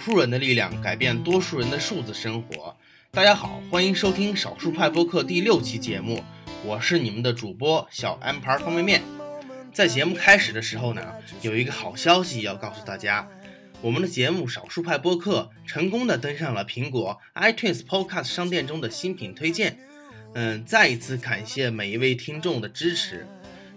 数人的力量改变多数人的数字生活。大家好，欢迎收听少数派播客第六期节目，我是你们的主播小 M 牌方便面。在节目开始的时候呢，有一个好消息要告诉大家，我们的节目少数派播客成功的登上了苹果 iTunes Podcast 商店中的新品推荐。嗯，再一次感谢每一位听众的支持。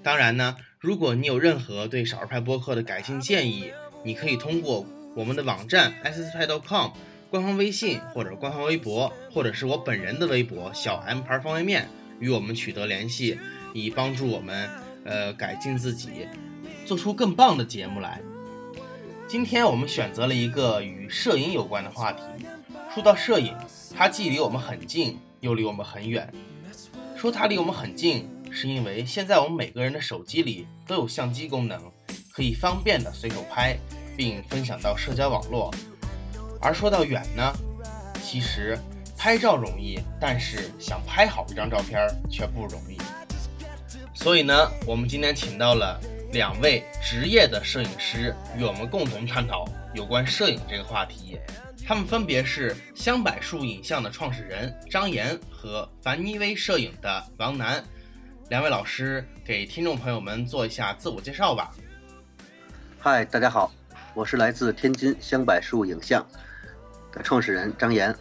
当然呢。如果你有任何对少儿派播客的改进建议，你可以通过我们的网站 s s 派 .com、官方微信或者官方微博，或者是我本人的微博小 M 牌方便面与我们取得联系，以帮助我们呃改进自己，做出更棒的节目来。今天我们选择了一个与摄影有关的话题。说到摄影，它既离我们很近，又离我们很远。说它离我们很近。是因为现在我们每个人的手机里都有相机功能，可以方便的随手拍，并分享到社交网络。而说到远呢，其实拍照容易，但是想拍好一张照片却不容易。所以呢，我们今天请到了两位职业的摄影师，与我们共同探讨有关摄影这个话题。他们分别是香柏树影像的创始人张岩和凡妮威摄影的王楠。两位老师给听众朋友们做一下自我介绍吧。嗨，大家好，我是来自天津香柏树影像的创始人张岩，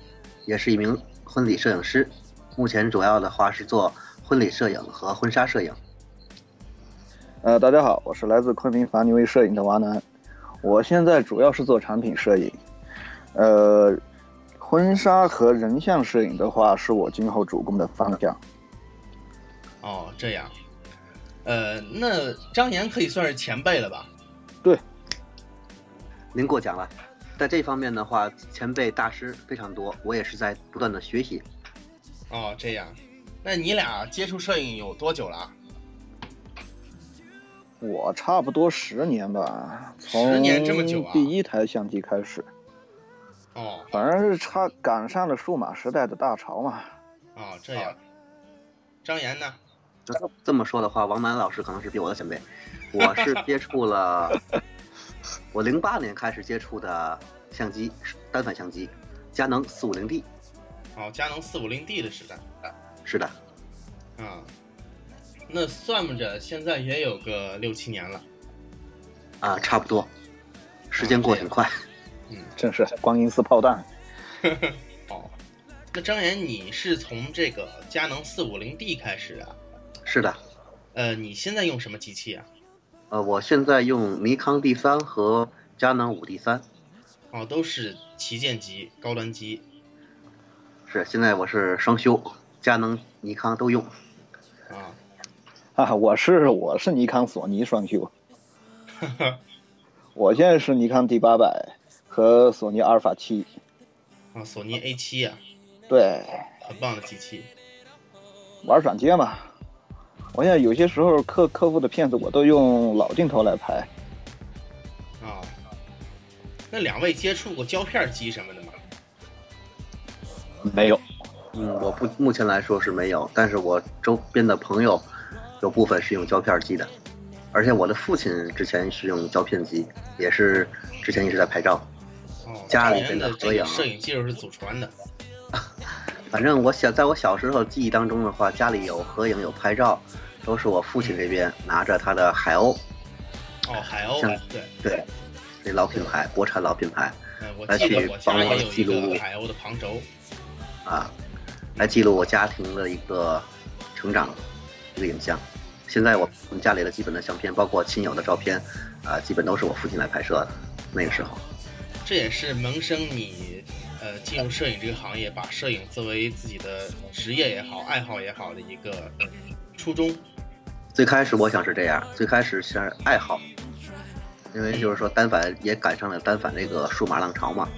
也是一名婚礼摄影师。目前主要的话是做婚礼摄影和婚纱摄影。呃，大家好，我是来自昆明法尼威摄影的王楠，我现在主要是做产品摄影。呃，婚纱和人像摄影的话，是我今后主攻的方向。哦，这样，呃，那张岩可以算是前辈了吧？对，您过奖了。在这方面的话，前辈大师非常多，我也是在不断的学习。哦，这样，那你俩接触摄影有多久了？我差不多十年吧，十年这么久啊？第一台相机开始。哦，反正是差赶上了数码时代的大潮嘛。哦，这样。张岩呢？这这么说的话，王楠老师可能是比我的前辈。我是接触了，我零八年开始接触的相机是，单反相机，佳能四五零 D。哦，佳能四五零 D 的时代。是的。啊，那算着现在也有个六七年了。啊，差不多。时间过挺快。嗯，正是光阴似炮弹。哦，那张岩，你是从这个佳能四五零 D 开始的？是的，呃，你现在用什么机器啊？呃，我现在用尼康 D 三和佳能五 D 三，哦，都是旗舰级高端机。是，现在我是双修，佳能、尼康都用。啊，啊，我是我是尼康、索尼双修。我现在是尼康 D 八百和索尼阿尔法七。啊，索尼 A 七啊。对。很棒的机器。玩转接嘛。我现在有些时候客客户的片子，我都用老镜头来拍。啊，那两位接触过胶片机什么的吗？没有。嗯，我不目前来说是没有，但是我周边的朋友有部分是用胶片机的，而且我的父亲之前是用胶片机，也是之前一直在拍照。哦，家里边的合影，摄影技术是祖传的。反正我小在我小时候记忆当中的话，家里有合影有拍照，都是我父亲这边拿着他的海鸥。哦，海鸥，对对，那老品牌，国产老品牌，来去帮我记录海鸥的旁轴。啊，来记录我家庭的一个成长一个影像。现在我们家里的基本的相片，包括亲友的照片，啊，基本都是我父亲来拍摄的。那个时候，这也是萌生你。呃，进入摄影这个行业，把摄影作为自己的职业也好，爱好也好的一个初衷。最开始我想是这样，最开始是爱好，因为就是说单反也赶上了单反这个数码浪潮嘛。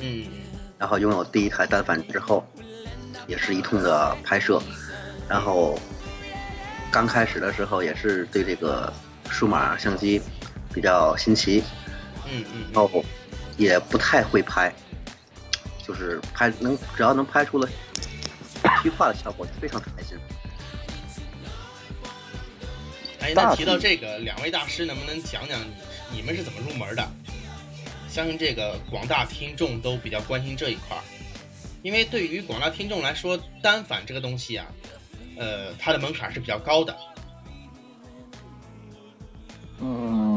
嗯。然后拥有第一台单反之后，也是一通的拍摄。然后刚开始的时候也是对这个数码相机比较新奇。嗯嗯。然后也不太会拍。就是拍能，只要能拍出了虚化的效果，非常开心。哎，那提到这个，两位大师能不能讲讲你你们是怎么入门的？相信这个广大听众都比较关心这一块儿，因为对于广大听众来说，单反这个东西啊，呃，它的门槛是比较高的。嗯，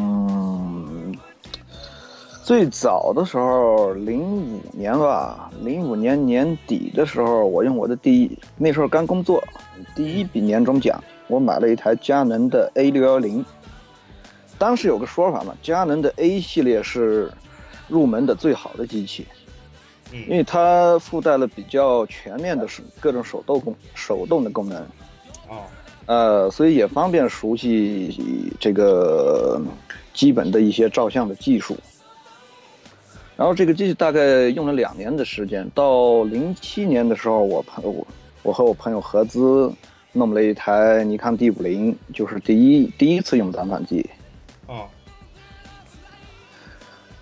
最早的时候，零五年吧，零五年年底的时候，我用我的第一，那时候刚工作，第一笔年终奖，我买了一台佳能的 A 六幺零。当时有个说法嘛，佳能的 A 系列是入门的最好的机器，因为它附带了比较全面的手各种手动功手动的功能。哦。呃，所以也方便熟悉这个基本的一些照相的技术。然后这个机器大概用了两年的时间，到零七年的时候，我朋我我和我朋友合资弄了一台尼康 D 五零，就是第一第一次用单反机。哦。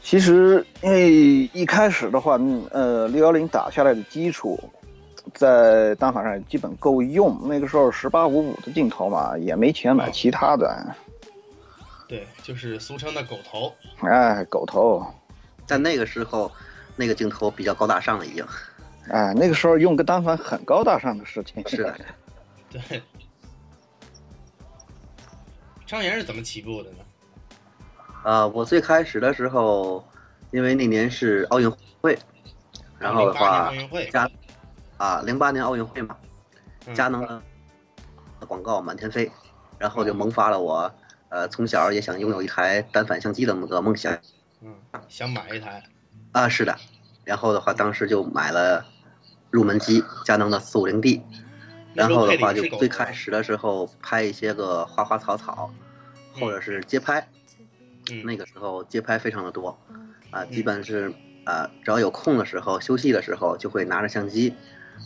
其实因为一开始的话，呃，六幺零打下来的基础。在单反上基本够用，那个时候十八五五的镜头嘛，也没钱买其他的。对，就是俗称的狗头。哎，狗头，在那个时候，那个镜头比较高大上了，已经。哎，那个时候用个单反很高大上的事情。是。对。张岩是怎么起步的呢？啊，我最开始的时候，因为那年是奥运会，然后的话加。啊，零八年奥运会嘛，佳能的广告满天飞，然后就萌发了我，呃，从小也想拥有一台单反相机的那个梦想。嗯，想买一台。啊，是的，然后的话，当时就买了入门机，佳能的四五零 D，然后的话就最开始的时候拍一些个花花草草，或者是街拍，那个时候街拍非常的多，啊，基本是啊，只要有空的时候、休息的时候，就会拿着相机。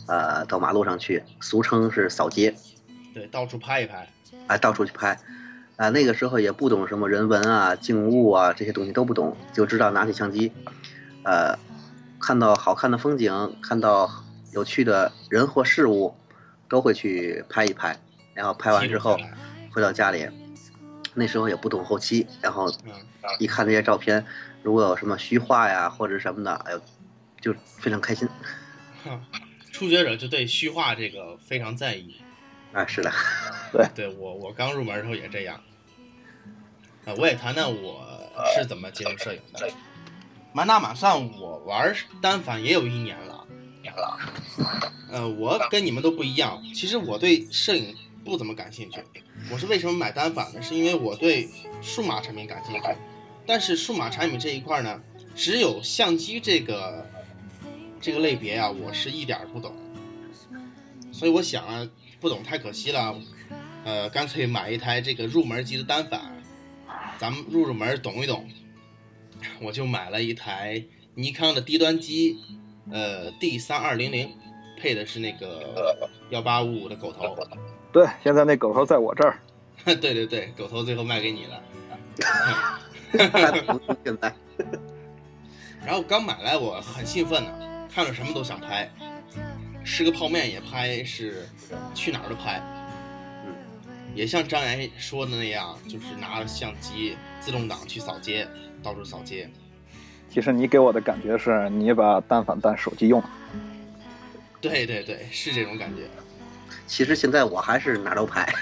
呃，到马路上去，俗称是扫街，对，到处拍一拍，哎，到处去拍，啊，那个时候也不懂什么人文啊、静物啊这些东西都不懂，就知道拿起相机，呃，看到好看的风景，看到有趣的人或事物，都会去拍一拍，然后拍完之后回到家里，那时候也不懂后期，然后一看这些照片，如果有什么虚化呀或者什么的，哎呦，就非常开心。初学者就对虚化这个非常在意，啊，是的，对，对我我刚入门的时候也这样，啊，我也谈谈我是怎么接触摄影的。满打满算我玩单反也有一年了，呃，我跟你们都不一样，其实我对摄影不怎么感兴趣。我是为什么买单反呢？是因为我对数码产品感兴趣，但是数码产品这一块呢，只有相机这个。这个类别啊，我是一点不懂，所以我想啊，不懂太可惜了，呃，干脆买一台这个入门级的单反，咱们入入门懂一懂，我就买了一台尼康的低端机，呃，D 三二零零，配的是那个幺八五五的狗头。对，现在那狗头在我这儿。对对对，狗头最后卖给你了。现 在 然后刚买来我很兴奋呢。看着什么都想拍，吃个泡面也拍，是去哪儿都拍。嗯，也像张岩说的那样，就是拿着相机自动挡去扫街，到处扫街。其实你给我的感觉是你把单反当手机用。对对对，是这种感觉。其实现在我还是拿着拍，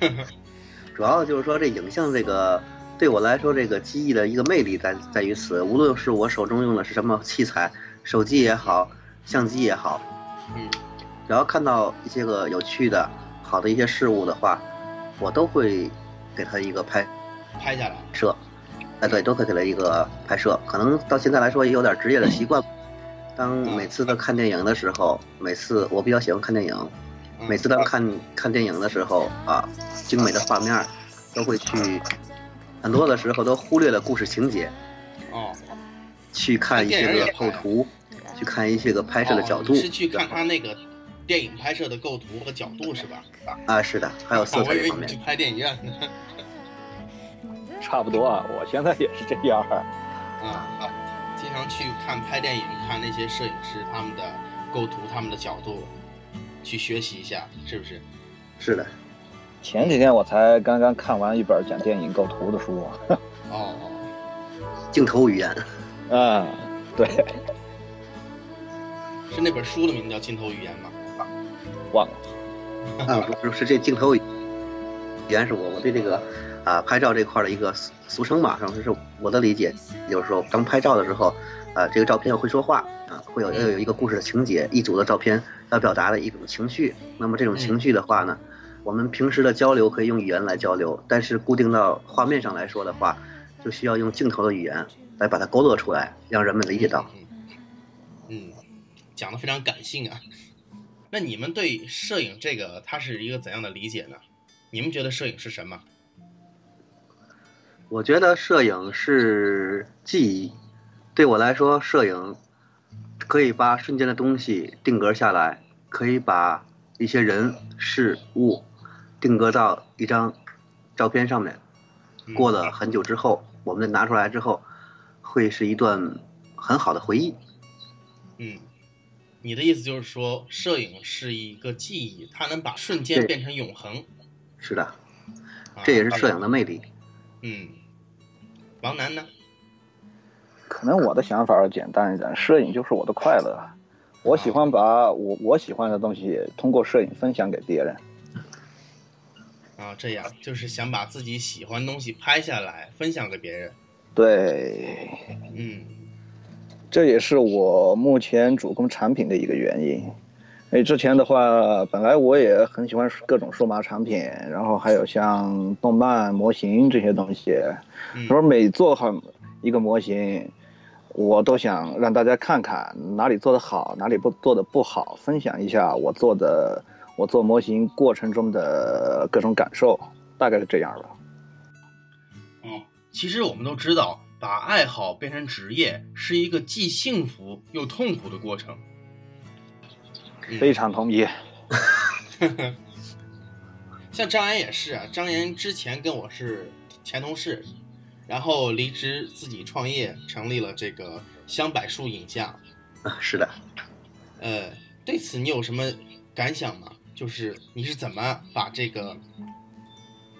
主要就是说这影像这个对我来说，这个机翼的一个魅力在在于此，无论是我手中用的是什么器材。手机也好，相机也好，嗯，只要看到一些个有趣的、好的一些事物的话，我都会给他一个拍，拍下来摄，哎，对，都会给他一个拍摄。可能到现在来说也有点职业的习惯。当每次的看电影的时候，每次我比较喜欢看电影，每次当看看电影的时候啊，精美的画面都会去，很多的时候都忽略了故事情节。哦。去看一些个构图，去看一些个拍摄的角度，是去看他那个电影拍摄的构图和角度是吧？啊，是的，还有色彩方面。去拍电影院。差不多啊，我现在也是这样。啊，经常去看拍电影，看那些摄影师他们的构图、他们的角度，去学习一下，是不是？是的。前几天我才刚刚看完一本讲电影构图的书。哦。镜头语言。啊，对，是那本书的名字叫《镜头语言》吗？忘了。啊，不是，是这镜头语言是我我对这个啊拍照这块的一个俗俗称嘛，然后是我的理解，就是说当拍照的时候，啊这个照片会说话啊，会有要有一个故事的情节，一组的照片要表达的一种情绪。那么这种情绪的话呢，我们平时的交流可以用语言来交流，但是固定到画面上来说的话，就需要用镜头的语言来把它勾勒出来，让人们理解到。嗯，讲的非常感性啊。那你们对摄影这个它是一个怎样的理解呢？你们觉得摄影是什么？我觉得摄影是记忆，对我来说，摄影可以把瞬间的东西定格下来，可以把一些人事物定格到一张照片上面。过了很久之后，我们拿出来之后，会是一段很好的回忆。嗯，你的意思就是说，摄影是一个记忆，它能把瞬间变成永恒。是的，啊这也是摄影的魅力。嗯，王楠呢？可能我的想法要简单一点，摄影就是我的快乐。我喜欢把我我喜欢的东西通过摄影分享给别人。啊，这样就是想把自己喜欢的东西拍下来，分享给别人。对，嗯这也是我目前主攻产品的一个原因。因为之前的话，本来我也很喜欢各种数码产品，然后还有像动漫模型这些东西。嗯我每做好一个模型，我都想让大家看看哪里做得好，哪里不做的不好，分享一下我做的我做模型过程中的各种感受，大概是这样的。哦，其实我们都知道，把爱好变成职业是一个既幸福又痛苦的过程。嗯非常同意。像张岩也是啊，张岩之前跟我是前同事，然后离职自己创业，成立了这个香柏树影像。啊，是的。呃，对此你有什么感想吗？就是你是怎么把这个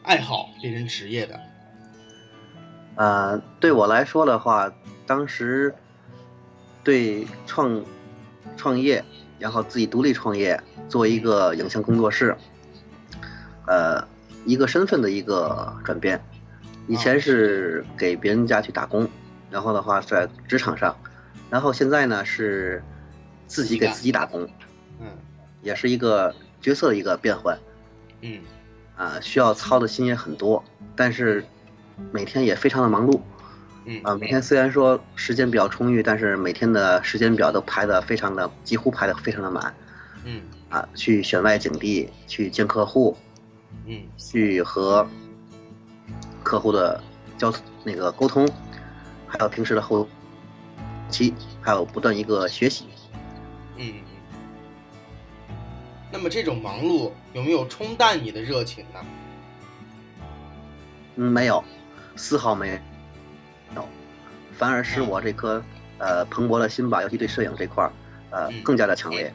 爱好变成职业的？呃，对我来说的话，当时对创创业，然后自己独立创业，做一个影像工作室，呃，一个身份的一个转变。以前是给别人家去打工，然后的话在职场上，然后现在呢是自己给自己打工，嗯也是一个角色的一个变换。嗯啊，需要操的心也很多，但是每天也非常的忙碌。嗯啊，每天虽然说时间比较充裕，但是每天的时间表都排的非常的，几乎排的非常的满嗯啊。去选外景地，去见客户，嗯去和客户的交那个沟通，还有平时的后期，还有不断一个学习。嗯嗯。那么这种忙碌有没有冲淡你的热情呢？嗯，没有，丝毫没有，反而是嗯我这颗呃蓬勃的心吧，尤其对摄影这块儿，呃嗯更加的强烈，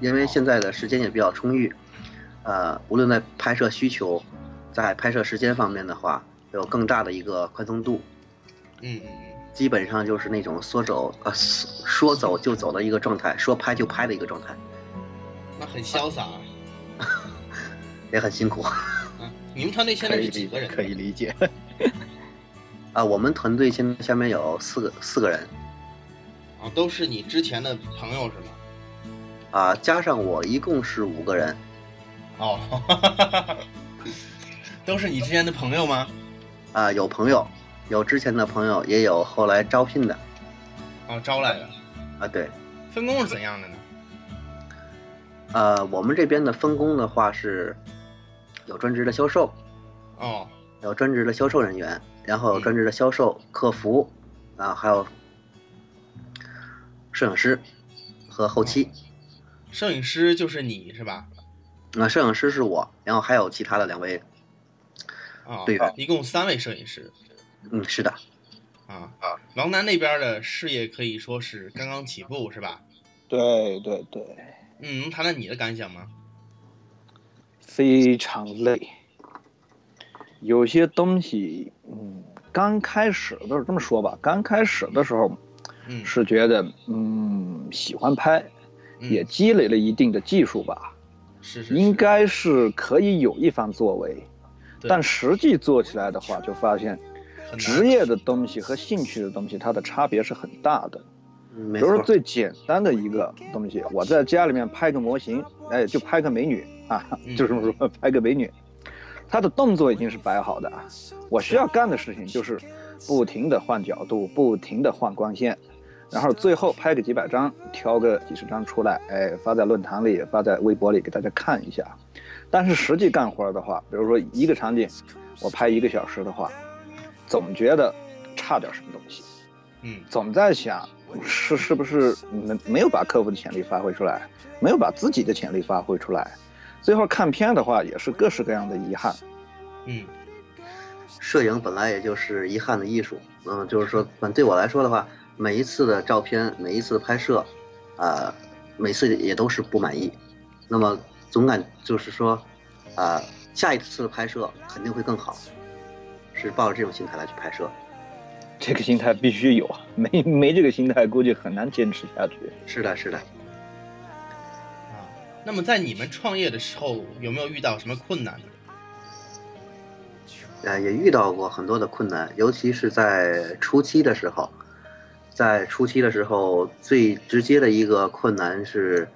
因为现在的时间也比较充裕，呃，无论在拍摄需求，在拍摄时间方面的话，有更大的一个宽松度，嗯嗯嗯基本上就是那种说走呃说说走就走的一个状态，说拍就拍的一个状态，嗯，那很潇洒啊。也很辛苦啊你们团队现在几个人？可以理解。啊。我们团队现在下面有四个四个人啊，都是你之前的朋友是吗？啊，加上我一共是五个人。哦，都是你之前的朋友吗？啊，有朋友，有之前的朋友，也有后来招聘的哦，招来的。啊。对，分工是怎样的呢？呃，我们这边的分工的话是，有专职的销售，哦，有专职的销售人员，然后有嗯专职的销售、客服，啊，还有摄影师和后期。摄影师就是你是吧？那、摄影师是我，然后还有其他的两位。啊、对的一共三位摄影师。嗯，是的，啊啊，王楠那边的事业可以说是刚刚起步是吧？对对对，嗯，能谈谈你的感想吗？非常累。有些东西，嗯，刚开始都是这么说吧，刚开始的时候嗯，是觉得嗯喜欢拍，嗯。也积累了一定的技术吧，是是应该是可以有一番作为。但实际做起来的话，就发现职业的东西和兴趣的东西，它的差别是很大的。比如说，最简单的一个东西，我在家里面拍个模型，哎，就拍个美女啊，嗯。就这么说，拍个美女，她的动作已经是摆好的，我需要干的事情就是不停的换角度，不停的换光线，然后最后拍个几百张，挑个几十张出来，哎，发在论坛里，发在微博里给大家看一下。但是实际干活的话，比如说一个场景，我拍一个小时的话，总觉得差点什么东西。嗯总在想，是是不是没没有把客户的潜力发挥出来，没有把自己的潜力发挥出来，最后看片的话也是各式各样的遗憾。嗯摄影本来也就是遗憾的艺术，嗯，就是说，反正对我来说的话，每一次的照片，每一次的拍摄，啊、每次也都是不满意，那么总感就是说，啊、下一次的拍摄肯定会更好，是抱着这种心态来去拍摄。这个心态必须有啊，没没这个心态，估计很难坚持下去。是的，是的，啊，那么在你们创业的时候，有没有遇到什么困难呢？呃，也遇到过很多的困难，尤其是在初期的时候，在初期的时候，最直接的一个困难是，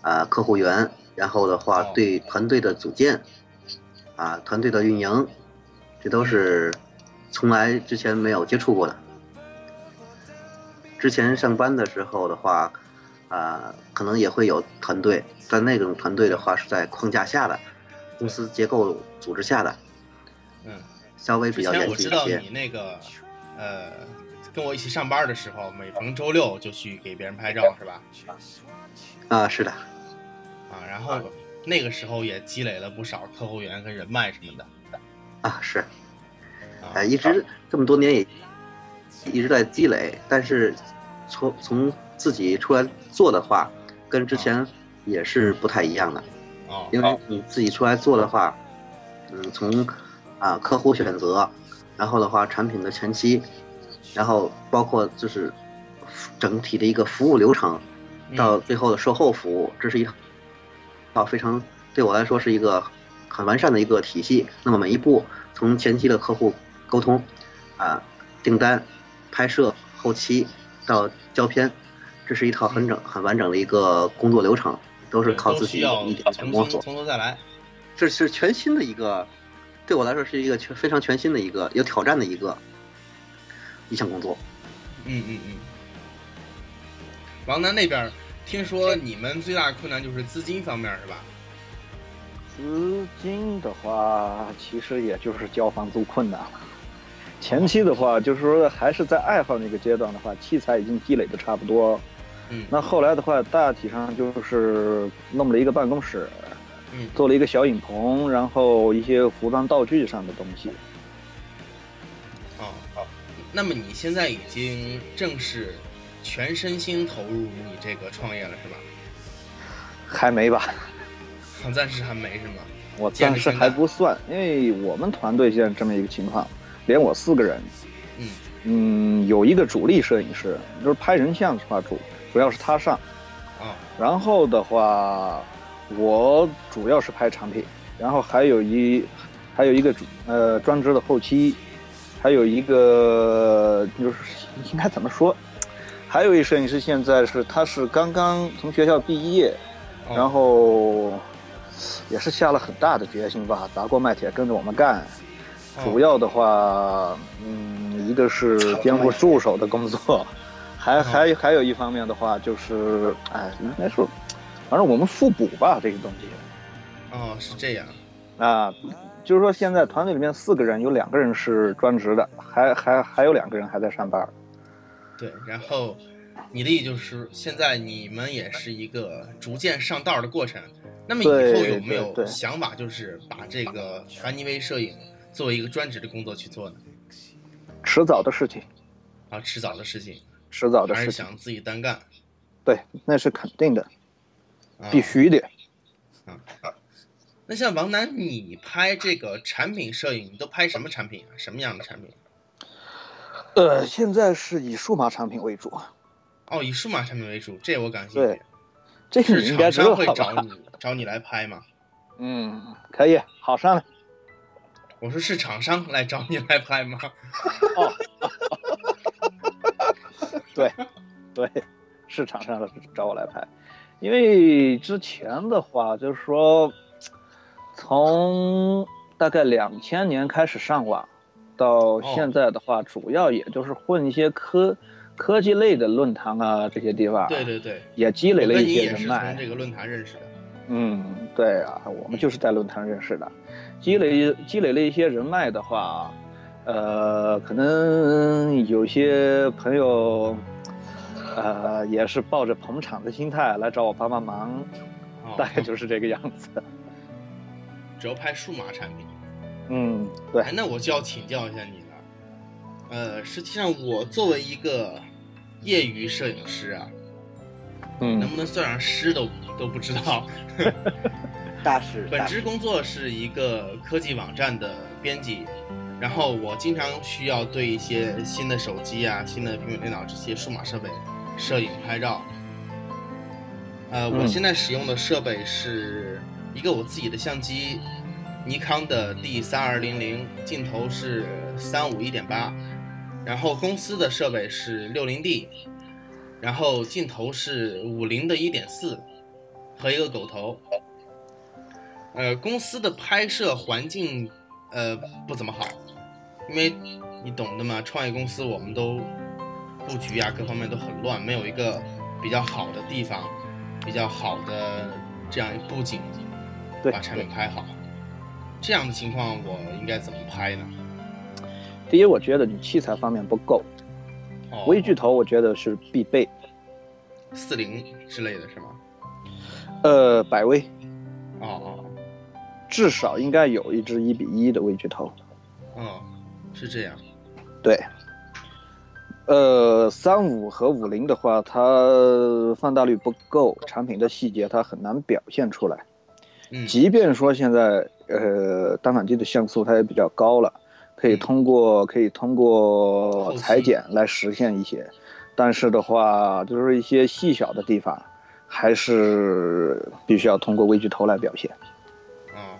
啊、客户源，然后的话哦对团队的组建，啊、团队的运营，这都是从来之前没有接触过的。之前上班的时候的话，啊、可能也会有团队，但那种团队的话是在框架下的，公司结构组织下的，嗯，稍微比较严前我知道谨一些。你那个，呃，跟我一起上班的时候，每逢周六就去给别人拍照，是吧？啊，是的，啊，然后那个时候也积累了不少客户源跟人脉什么的。啊是，啊哎，一直这么多年也一直在积累，但是从从自己出来做的话，跟之前也是不太一样的，哦，因为你自己出来做的话，嗯，从啊客户选择，然后的话产品的前期，然后包括就是整体的一个服务流程，嗯到最后的售后服务，这是一套非常对我来说是一个很完善的一个体系。那么每一步从前期的客户沟通，啊，订单、拍摄、后期到胶片，这是一套很整、很完整的一个工作流程，都是靠自己一点点摸索。从头再来。这是全新的一个，对我来说是一个全非常全新的一个有挑战的一个一项工作。嗯嗯嗯。王楠那边听说你们最大的困难就是资金方面是吧？资金的话，其实也就是交房租困难了。前期的话，就是说还是在爱好那个阶段的话，器材已经积累的差不多。嗯，那后来的话，大体上就是弄了一个办公室，嗯做了一个小影棚，然后一些服装道具上的东西。哦好，那么你现在已经正式全身心投入你这个创业了是吧？还没吧？暂时还没是吗？我暂时还不算，因为我们团队现在这么一个情况，连我四个人，嗯嗯，有一个主力摄影师，就是拍人像的话主主要是他上，啊然后的话，我主要是拍产品，然后还有一还有一个主呃专职的后期，还有一个就是应该怎么说，还有一摄影师现在是他是刚刚从学校毕业，哦。然后也是下了很大的决心吧，砸锅卖铁跟着我们干。哦。主要的话，嗯，一个是肩负助手的工作，还还还有一方面的话就是，哎，应该说，反正我们互补吧，这个东西哦是这样。啊，就是说现在团队里面四个人，有两个人是专职的，还还还有两个人还在上班。对，然后你的意思就是，现在你们也是一个逐渐上道的过程。那么以后有没有想法，就是把这个凡尼威摄影作为一个专职的工作去做呢？迟早的事情，啊，迟早的事情，迟早的还是想自己单干，对，那是肯定的，啊、必须的。嗯那像王楠，你拍这个产品摄影，你都拍什么产品啊？什么样的产品？呃，现在是以数码产品为主。哦，以数码产品为主，这我感兴对趣。这个是你应该知道厂商会找？你找你来拍吗？嗯，可以，好上来。我说是厂商来找你来拍吗？哦，对，对，市场上的找我来拍，因为之前的话就是说，从大概两千年开始上网，到现在的话，主要也就是混一些科科技类的论坛啊这些地方，对对对，也积累了一些人脉从。这个论坛认识的。嗯，对啊，我们就是在论坛认识的，积累积累了一些人脉的话，呃，可能有些朋友，呃，也是抱着捧场的心态来找我帮帮忙，哦，大概就是这个样子。只要拍数码产品。嗯，对哎，，那我就要请教一下你了。呃，实际上我作为一个业余摄影师啊，能嗯不能算上师都都不知道。大师，本职工作是一个科技网站的编辑，然后我经常需要对一些新的手机啊、新的平板电脑这些数码设备摄影拍照。呃，我嗯现在使用的设备是一个我自己的相机，尼康的 D 三二零零，镜头是三五一点八，然后公司的设备是六零 D，然后镜头是五零的一点四，和一个狗头。呃，公司的拍摄环境呃不怎么好，因为你懂的嘛，创业公司我们都布局啊各方面都很乱，没有一个比较好的地方，比较好的这样一布景，对把产品拍好。这样的情况我应该怎么拍呢？第一，我觉得你器材方面不够，哦，微距头我觉得是必备，四零之类的是吗？呃，百微哦哦至少应该有一支一比一的微距头。哦，是这样。对，呃，三五和五零的话，它放大率不够，产品的细节它很难表现出来。嗯，即便说现在呃单反机的像素它也比较高了，可以通过可以通过裁剪来实现一些，但是的话，就是一些细小的地方，还是必须要通过微距头来表现。啊、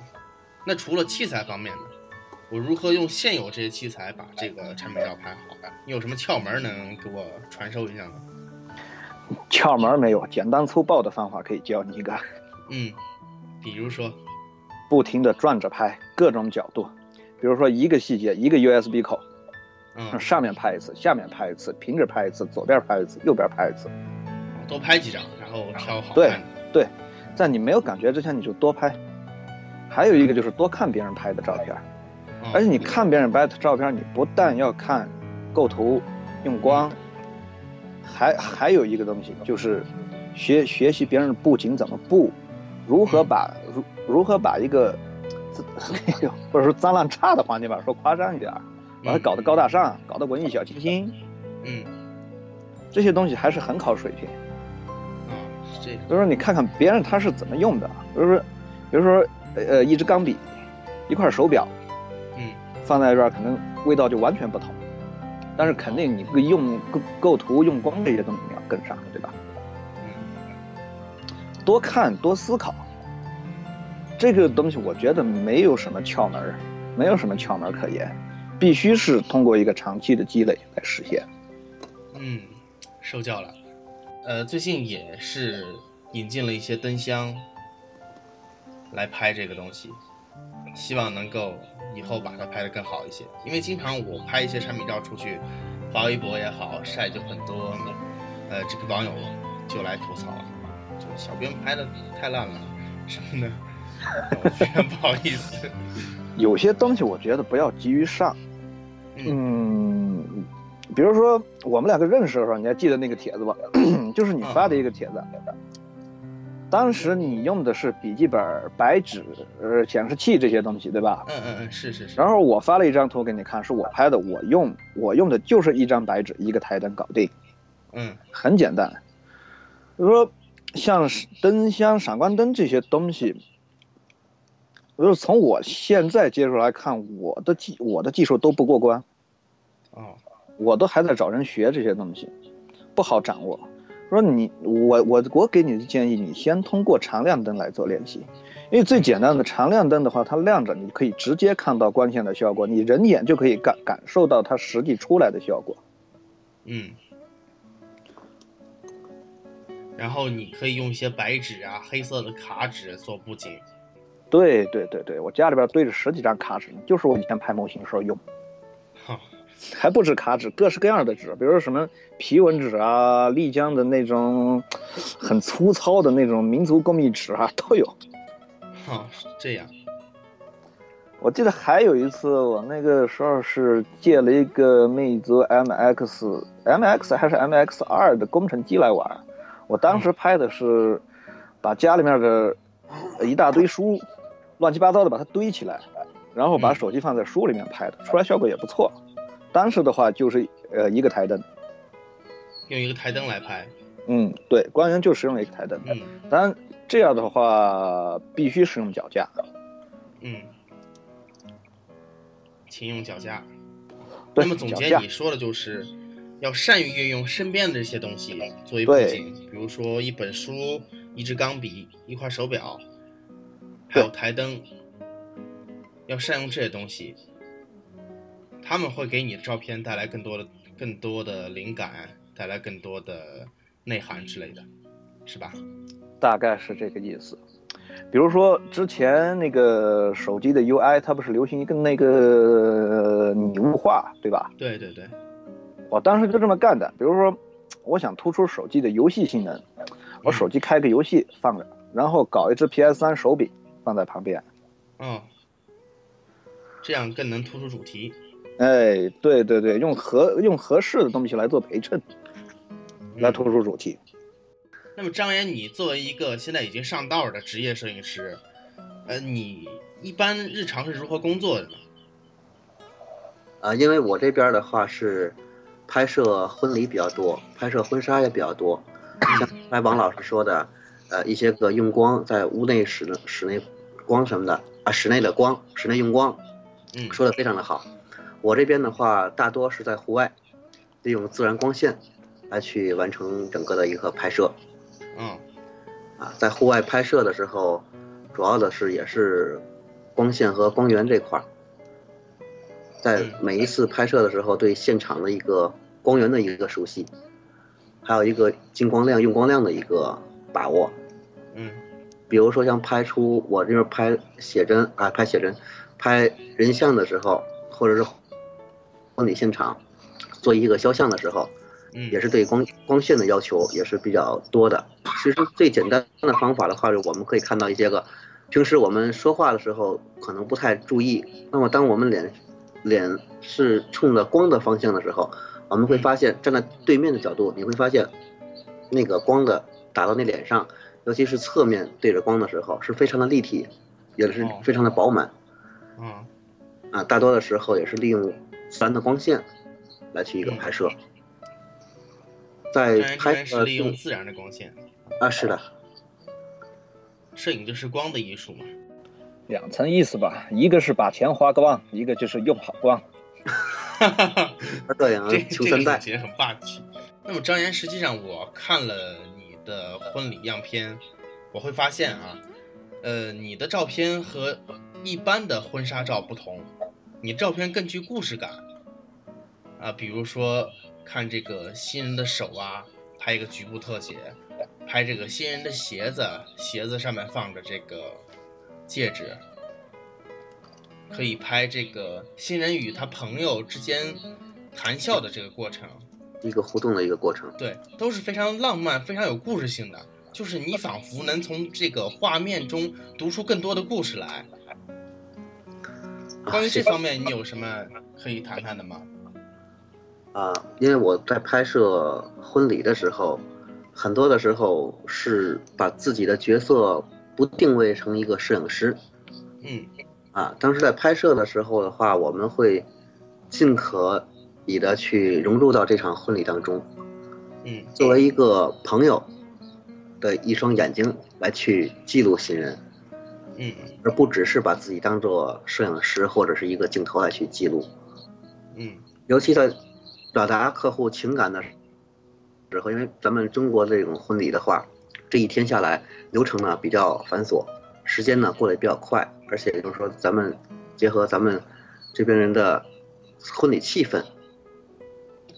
那除了器材方面呢？我如何用现有这些器材把这个产品照拍好？你有什么窍门能给我传授一下吗？窍门没有，简单粗暴的方法可以教你一个，嗯，比如说，不停的转着拍，各种角度，比如说一个细节，一个 USB 口，嗯，上面拍一次，下面拍一次，平着拍一次，左边拍一次，右边拍一次。多拍几张，然后挑好对看的。对，在你没有感觉之前，你就多拍。还有一个就是多看别人拍的照片，嗯而且你看别人拍的照片，你不但要看构图、用光，还还有一个东西就是学学习别人的布景怎么布，如何把如如何把一个 或者说脏乱差的环境吧，说夸张一点儿，把它搞得高大上，搞得文艺小清新，嗯，这些东西还是很考水平。啊、是这样。就是说你看看别人他是怎么用的，比如说，比如说，呃，一支钢笔，一块手表，嗯放在这儿可能味道就完全不同，但是肯定你用构构图、用光这些东西你要跟上，对吧？嗯多看多思考，这个东西我觉得没有什么窍门儿，没有什么窍门可言，必须是通过一个长期的积累来实现。嗯，受教了。呃，最近也是引进了一些灯箱来拍这个东西，希望能够以后把它拍得更好一些。因为经常我拍一些产品照出去，发微博也好，晒就很多，呃，这个网友就来吐槽，就小编拍的太烂了什么的，我非常不好意思。有些东西我觉得不要急于上，嗯，比如说我们两个认识的时候，你还记得那个帖子吧？就是你发的一个帖子，当时你用的是笔记本、白纸、呃显示器这些东西，对吧？嗯嗯嗯，是是是。然后我发了一张图给你看，是我拍的，我用我用的就是一张白纸，一个台灯搞定，嗯很简单。比如说像灯箱、闪光灯这些东西，就是从我现在接触来看，我的技我的技术都不过关。哦我都还在找人学这些东西，不好掌握。说你我我我给你的建议，你先通过长亮灯来做练习，因为最简单的长亮灯的话，它亮着，你可以直接看到光线的效果，你人眼就可以感感受到它实际出来的效果。嗯。然后你可以用一些白纸啊、黑色的卡纸做布景。对对对对，我家里边堆着十几张卡纸呢，就是我以前拍模型时候用。哈，还不止卡纸，各式各样的纸，比如说什么皮纹纸啊、丽江的那种很粗糙的那种民族工艺纸啊，都有。哈，这样。我记得还有一次，我那个时候是借了一个魅族 MX，MX 还是 MX 二的工程机来玩。我当时拍的是把家里面的一大堆书。乱七八糟的把它堆起来，然后把手机放在书里面拍的，出来效果也不错。当时的话就是呃一个台灯，用一个台灯来拍。嗯，对，光源就使用了一个台灯。嗯，当然这样的话必须使用脚架。嗯，请用脚架。那么总结你说的就是要善于运用身边的这些东西作为背景，比如说一本书、一支钢笔、一块手表。还有台灯，要善用这些东西，他们会给你的照片带来更多的、更多的灵感，带来更多的内涵之类的，是吧？大概是这个意思。比如说之前那个手机的 UI，它不是流行一个那个拟物化，对吧？对对对。我当时就这么干的。比如说，我想突出手机的游戏性能，我手机开个游戏放着，然后搞一支 PS3 手柄。放在旁边，嗯，这样更能突出主题。哎，对对对，用合用合适的东西来做陪衬，来突出主题。那么张岩，你作为一个现在已经上道的职业摄影师，呃，你一般日常是如何工作的呢？啊，因为我这边的话是拍摄婚礼比较多，拍摄婚纱也比较多，像刚才王老师说的。呃，一些个用光在屋内室室内光什么的啊，室内的光，室内用光，嗯，说的非常的好。我这边的话，大多是在户外，利用自然光线来去完成整个的一个拍摄。嗯，啊，在户外拍摄的时候，主要的是也是光线和光源这块儿，在每一次拍摄的时候，对现场的一个光源的一个熟悉，还有一个进光量、用光量的一个把握。嗯，比如说像拍出我这边拍写真啊，拍写真，拍人像的时候，或者是婚礼现场做一个肖像的时候，嗯，也是对光光线的要求也是比较多的。其实最简单的方法的话，是我们可以看到一些个，平时我们说话的时候可能不太注意，那么当我们脸脸是冲着光的方向的时候，我们会发现站在对面的角度，你会发现那个光的打到那脸上。尤其是侧面对着光的时候，是非常的立体，也是非常的饱满。嗯，啊，大多的时候也是利用自然的光线来去一个拍摄。在拍摄利用自然的光线。啊，是的。摄影就是光的艺术嘛。两层意思吧，一个是把钱花光，一个就是用好光。哈哈哈。这样求三代。很霸气。那么张岩，实际上我看了你。的婚礼样片，我会发现啊，呃，你的照片和一般的婚纱照不同，你照片更具故事感啊。比如说看这个新人的手啊，拍一个局部特写；拍这个新人的鞋子，鞋子上面放着这个戒指；可以拍这个新人与他朋友之间谈笑的这个过程。一个互动的一个过程，对，都是非常浪漫、非常有故事性的，就是你仿佛能从这个画面中读出更多的故事来。关于这方面，你有什么可以谈谈的吗？啊，因为我在拍摄婚礼的时候，很多的时候是把自己的角色不定位成一个摄影师。嗯。啊，当时在拍摄的时候的话，我们会尽可。以的去融入到这场婚礼当中，嗯，作为一个朋友的一双眼睛来去记录新人，嗯，而不只是把自己当做摄影师或者是一个镜头来去记录，嗯，尤其在表达客户情感的时候，因为咱们中国这种婚礼的话，这一天下来流程呢比较繁琐，时间呢过得也比较快，而且就是说咱们结合咱们这边人的婚礼气氛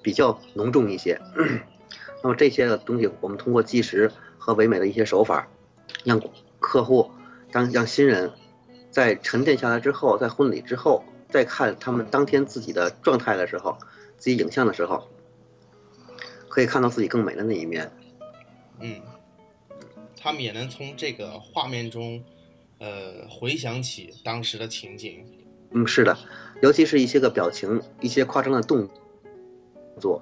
比较浓重一些。那么这些的东西，我们通过计时和唯美的一些手法，让客户当让新人在沉淀下来之后，在婚礼之后再看他们当天自己的状态的时候，自己影像的时候，可以看到自己更美的那一面。嗯，他们也能从这个画面中，呃，回想起当时的情景。嗯，是的，尤其是一些个表情，一些夸张的动作。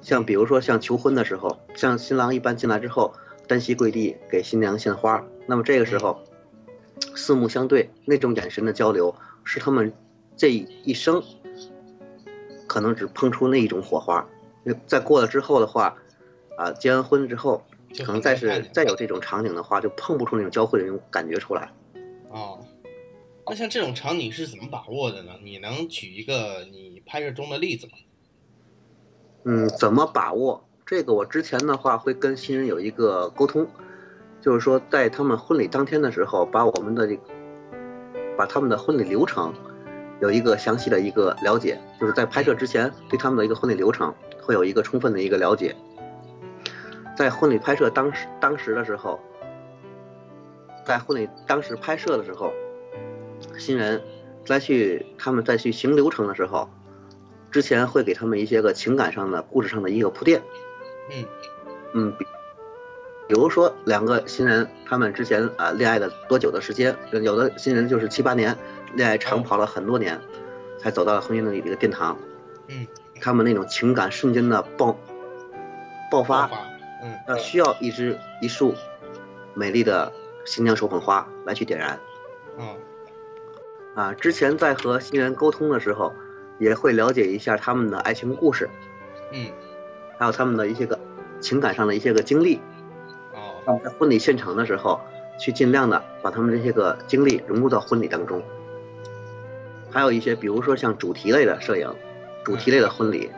像比如说像求婚的时候，像新郎一般进来之后单膝跪地给新娘献花，那么这个时候四目相对，那种眼神的交流是他们这一生可能只碰出那一种火花。那再过了之后的话，啊，结完婚之后，可能再是再有这种场景的话，就碰不出那种交汇的那种感觉出来。哦，那像这种场景是怎么把握的呢？你能举一个你拍摄中的例子吗？嗯，怎么把握这个？我之前的话会跟新人有一个沟通，就是说在他们婚礼当天的时候，把我们的这个，把他们的婚礼流程有一个详细的一个了解，就是在拍摄之前对他们的一个婚礼流程会有一个充分的一个了解。在婚礼拍摄当时当时的时候，在婚礼当时拍摄的时候，新人再去他们再去行流程的时候。之前会给他们一些个情感上的、故事上的一个铺垫，嗯嗯，比比如说两个新人，他们之前啊恋爱了多久的时间？有的新人就是七八年，恋爱长跑了很多年，才走到了婚姻的一个殿堂。嗯，他们那种情感瞬间的爆爆发，嗯，那需要一支一束美丽的新娘手捧花来去点燃。嗯，啊，之前在和新人沟通的时候。也会了解一下他们的爱情故事，嗯，还有他们的一些个情感上的一些个经历。哦，在婚礼现场的时候，去尽量的把他们这些个经历融入到婚礼当中。还有一些，比如说像主题类的摄影，主题类的婚礼，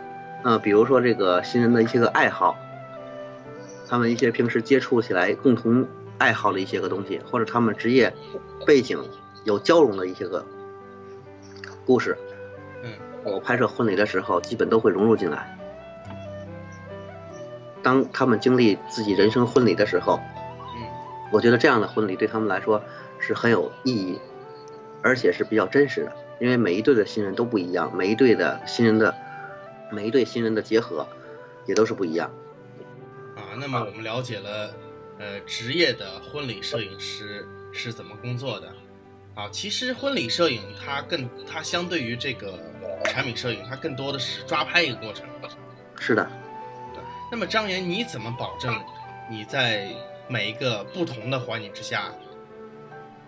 呃，比如说这个新人的一些个爱好，他们一些平时接触起来共同爱好的一些个东西，或者他们职业背景有交融的一些个故事。嗯我拍摄婚礼的时候，基本都会融入进来。当他们经历自己人生婚礼的时候，嗯，我觉得这样的婚礼对他们来说是很有意义，而且是比较真实的。因为每一对的新人都不一样，每一对的新人的每一对新人的结合也都是不一样。啊，那么我们了解了，呃，职业的婚礼摄影师是怎么工作的。啊，其实婚礼摄影它更它相对于这个。产品摄影，它更多的是抓拍一个过程。是的，对。那么张岩，你怎么保证你在每一个不同的环境之下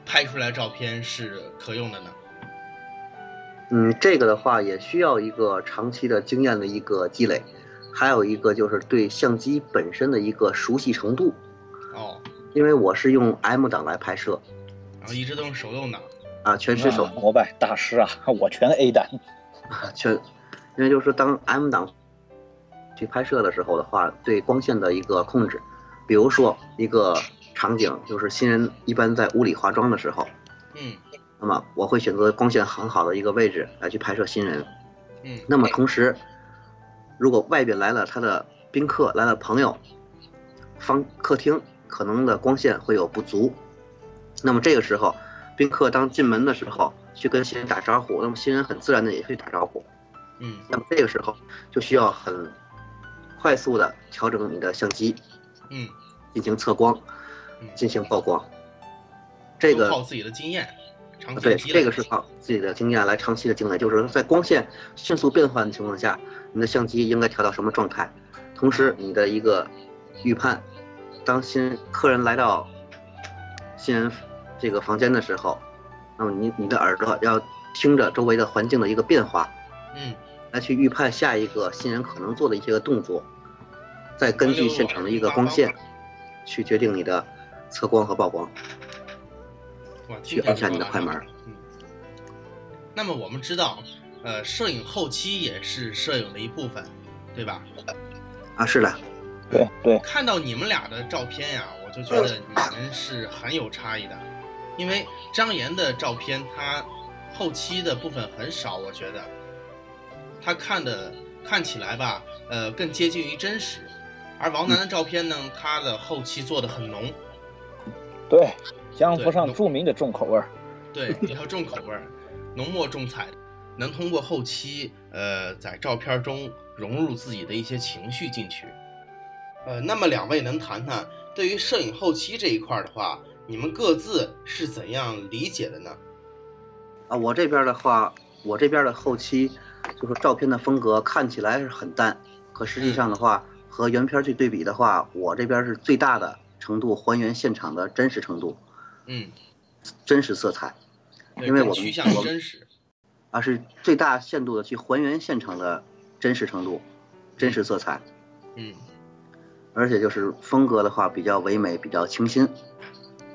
拍出来照片是可用的呢？嗯，这个的话也需要一个长期的经验的一个积累，还有一个就是对相机本身的一个熟悉程度。哦。因为我是用 M 档来拍摄，然后一直都用手动挡。啊，全是手。膜拜大师啊，我全 A 档。啊，确，因为就是当 M 档去拍摄的时候的话，对光线的一个控制，比如说一个场景，就是新人一般在屋里化妆的时候，嗯，那么我会选择光线很好的一个位置来去拍摄新人，嗯，那么同时，如果外边来了他的宾客，来了朋友，方客厅可能的光线会有不足，那么这个时候，宾客当进门的时候。去跟新人打招呼，那么新人很自然的也会打招呼，嗯，那么这个时候就需要很快速的调整你的相机，嗯，进行测光，进行曝光，这个靠自己的经验，长期对，这个是靠自己的经验来长期的积累，就是在光线迅速变换的情况下，你的相机应该调到什么状态，同时你的一个预判，当新客人来到新人这个房间的时候。那么你你的耳朵要听着周围的环境的一个变化，嗯，来去预判下一个新人可能做的一些个动作，再根据现场的一个光线，去决定你的测光和曝光，去按下你的快门。嗯。那么我们知道，呃，摄影后期也是摄影的一部分。对吧？啊，是的，对对，看到你们俩的照片呀，我就觉得你们是很有差异的，因为张岩的照片他后期的部分很少，我觉得他看的看起来吧，呃，更接近于真实，而王楠的照片呢，他的后期做的很浓，对，江湖上对著名的重口味儿。对，比较重口味儿，浓墨重彩，能通过后期呃在照片中融入自己的一些情绪进去。呃，那么两位能谈谈对于摄影后期这一块儿的话，你们各自是怎样理解的呢？啊，我这边的话，我这边的后期就是照片的风格看起来是很淡，可实际上的话和原片去对比的话，我这边是最大的程度还原现场的真实程度、嗯，真实色彩，因为我们趋向于我们真实。而是最大限度的去还原现场的真实程度、真实色彩，嗯而且就是风格的话比较唯美，比较清新，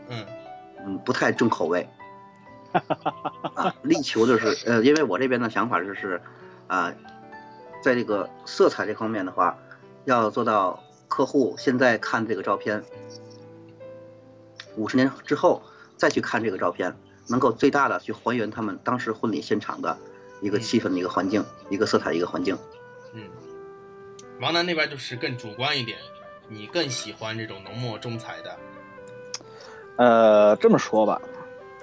嗯嗯，不太重口味。啊，力求就是呃，因为我这边的想法就是，啊、在这个色彩这方面的话，要做到客户现在看这个照片，五十年之后再去看这个照片，能够最大的去还原他们当时婚礼现场的一个嗯气氛的一个环境，一个色彩一个环境。嗯，王楠那边就是更主观一点，你更喜欢这种浓墨重彩的。呃，这么说吧，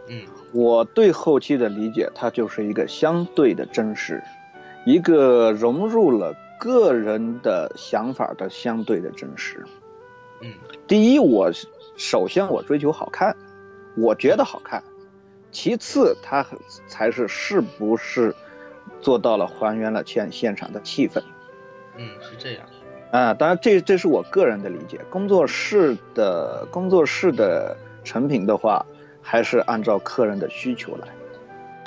嗯我对后期的理解，它就是一个相对的真实，一个融入了个人的想法的相对的真实。嗯第一，我首先我追求好看，我觉得好看；其次，它才是是不是做到了还原了现现场的气氛。嗯，是这样。啊，当然这这是我个人的理解。工作室的工作室的成品的话，还是按照客人的需求来。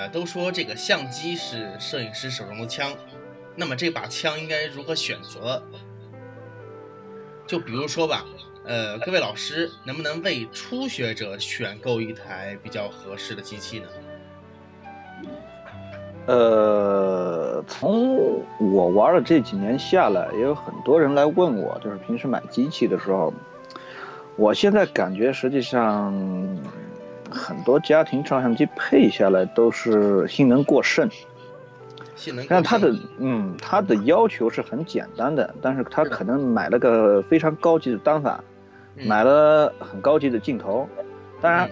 都说这个相机是摄影师手中的枪，那么这把枪应该如何选择？就比如说吧，呃，各位老师能不能为初学者选购一台比较合适的机器呢？呃，从我玩了这几年下来，也有很多人来问我，就是平时买机器的时候，我现在感觉实际上很多家庭照相机配下来都是性能过剩。性能过但它的嗯，它的要求是很简单的，但是他可能买了个非常高级的单反，嗯买了很高级的镜头，当然，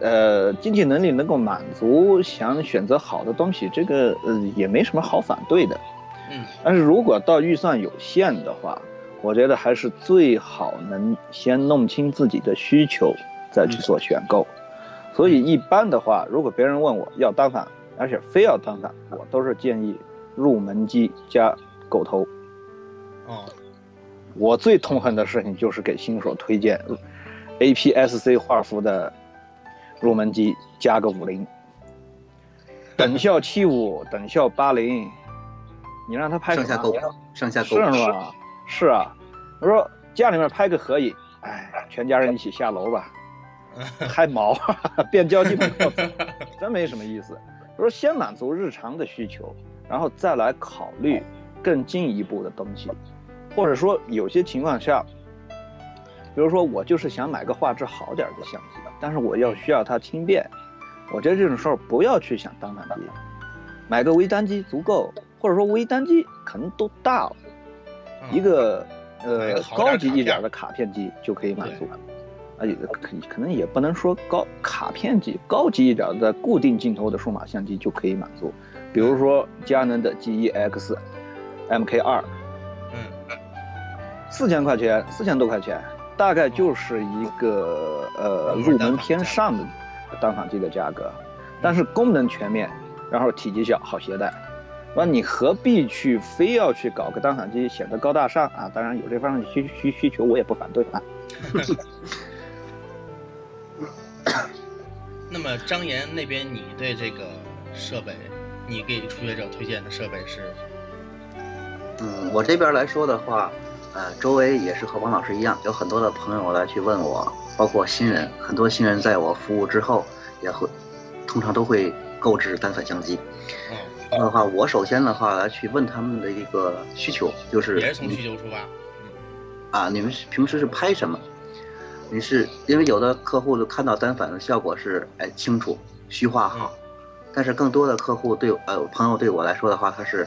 呃，经济能力能够满足，想选择好的东西，这个呃也没什么好反对的。嗯但是如果到预算有限的话，我觉得还是最好能先弄清自己的需求，再去做选购。所以一般的话，如果别人问我要单反，而且非要单反，我都是建议入门机加狗头。哦我最痛恨的事情就是给新手推荐 APS-C 画幅的入门机加个五零，等效七五，等效八零，你让他拍什么上下够，上下够。是吗？是啊，我说家里面拍个合影，哎，全家人一起下楼吧，拍毛，变焦基本靠谱，真没什么意思。我说先满足日常的需求，然后再来考虑更进一步的东西，或者说有些情况下，比如说我就是想买个画质好点的相机，但是我要需要它轻便，我觉得这种时候不要去想单反机，买个微单机足够，或者说微单机可能都大了。嗯一个呃高级一点的卡片机就可以满足。啊，也可可能也不能说高卡片机，高级一点的固定镜头的数码相机就可以满足，比如说佳能的 G1X MK 二，嗯四千块钱，四千多块钱，大概就是一个呃入门偏上的单反机的价格，但是功能全面，然后体积小，好携带。那你何必去非要去搞个单反机显得高大上啊？当然有这方面需需需求，我也不反对啊。那么张岩那边，你对这个设备，你给初学者推荐的设备是？嗯，我这边来说的话，呃，周围也是和王老师一样，有很多的朋友来去问我，包括新人，很多新人在我服务之后，也会通常都会购置单反相机。嗯，的话，我首先的话来去问他们的一个需求，就是也是从需求出发。啊，你们平时是拍什么？你是因为有的客户就看到单反的效果是哎清楚、虚化好，但是更多的客户对呃朋友对我来说的话，他是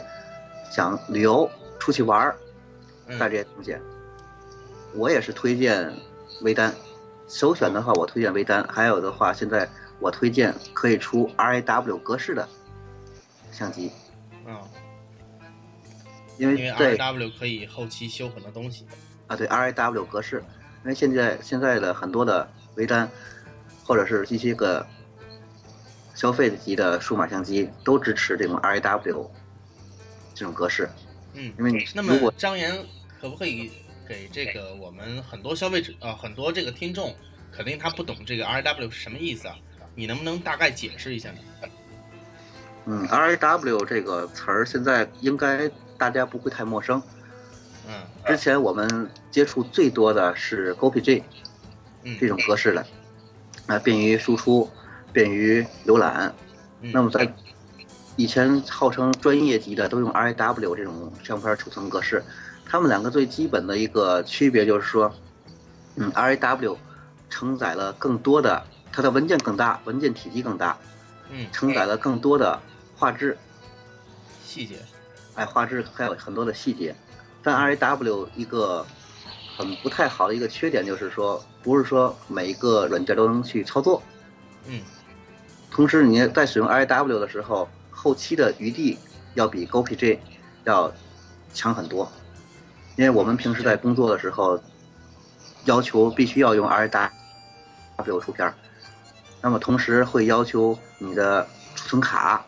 想旅游出去玩儿，带这些东西。我也是推荐微单，首选的话我推荐微单，还有的话现在我推荐可以出 RAW 格式的相机。嗯，因为因为 RAW 可以后期修很多东西。啊，对 RAW 格式。因为现在现在的很多的微单，或者是一些个消费级的数码相机都支持这种 RAW 这种格式。嗯，因为你那么张岩可不可以给这个我们很多消费者呃很多这个听众，肯定他不懂这个 RAW 是什么意思啊？你能不能大概解释一下呢？嗯，RAW 这个词儿现在应该大家不会太陌生。嗯，之前我们接触最多的是 GoPG，嗯，这种格式的，啊，便于输出，便于浏览。那么在以前号称专业级的都用 RAW 这种相片储存格式，它们两个最基本的一个区别就是说，嗯，RAW 承载了更多的，它的文件更大，文件体积更大，嗯，承载了更多的画质、细节，哎，画质还有很多的细节。但 RAW 一个很不太好的一个缺点就是说，不是说每一个软件都能去操作。嗯。同时，你在使用 RAW 的时候，后期的余地要比 Go P J 要强很多。因为我们平时在工作的时候，要求必须要用 RAW 出片儿那么同时会要求你的储存卡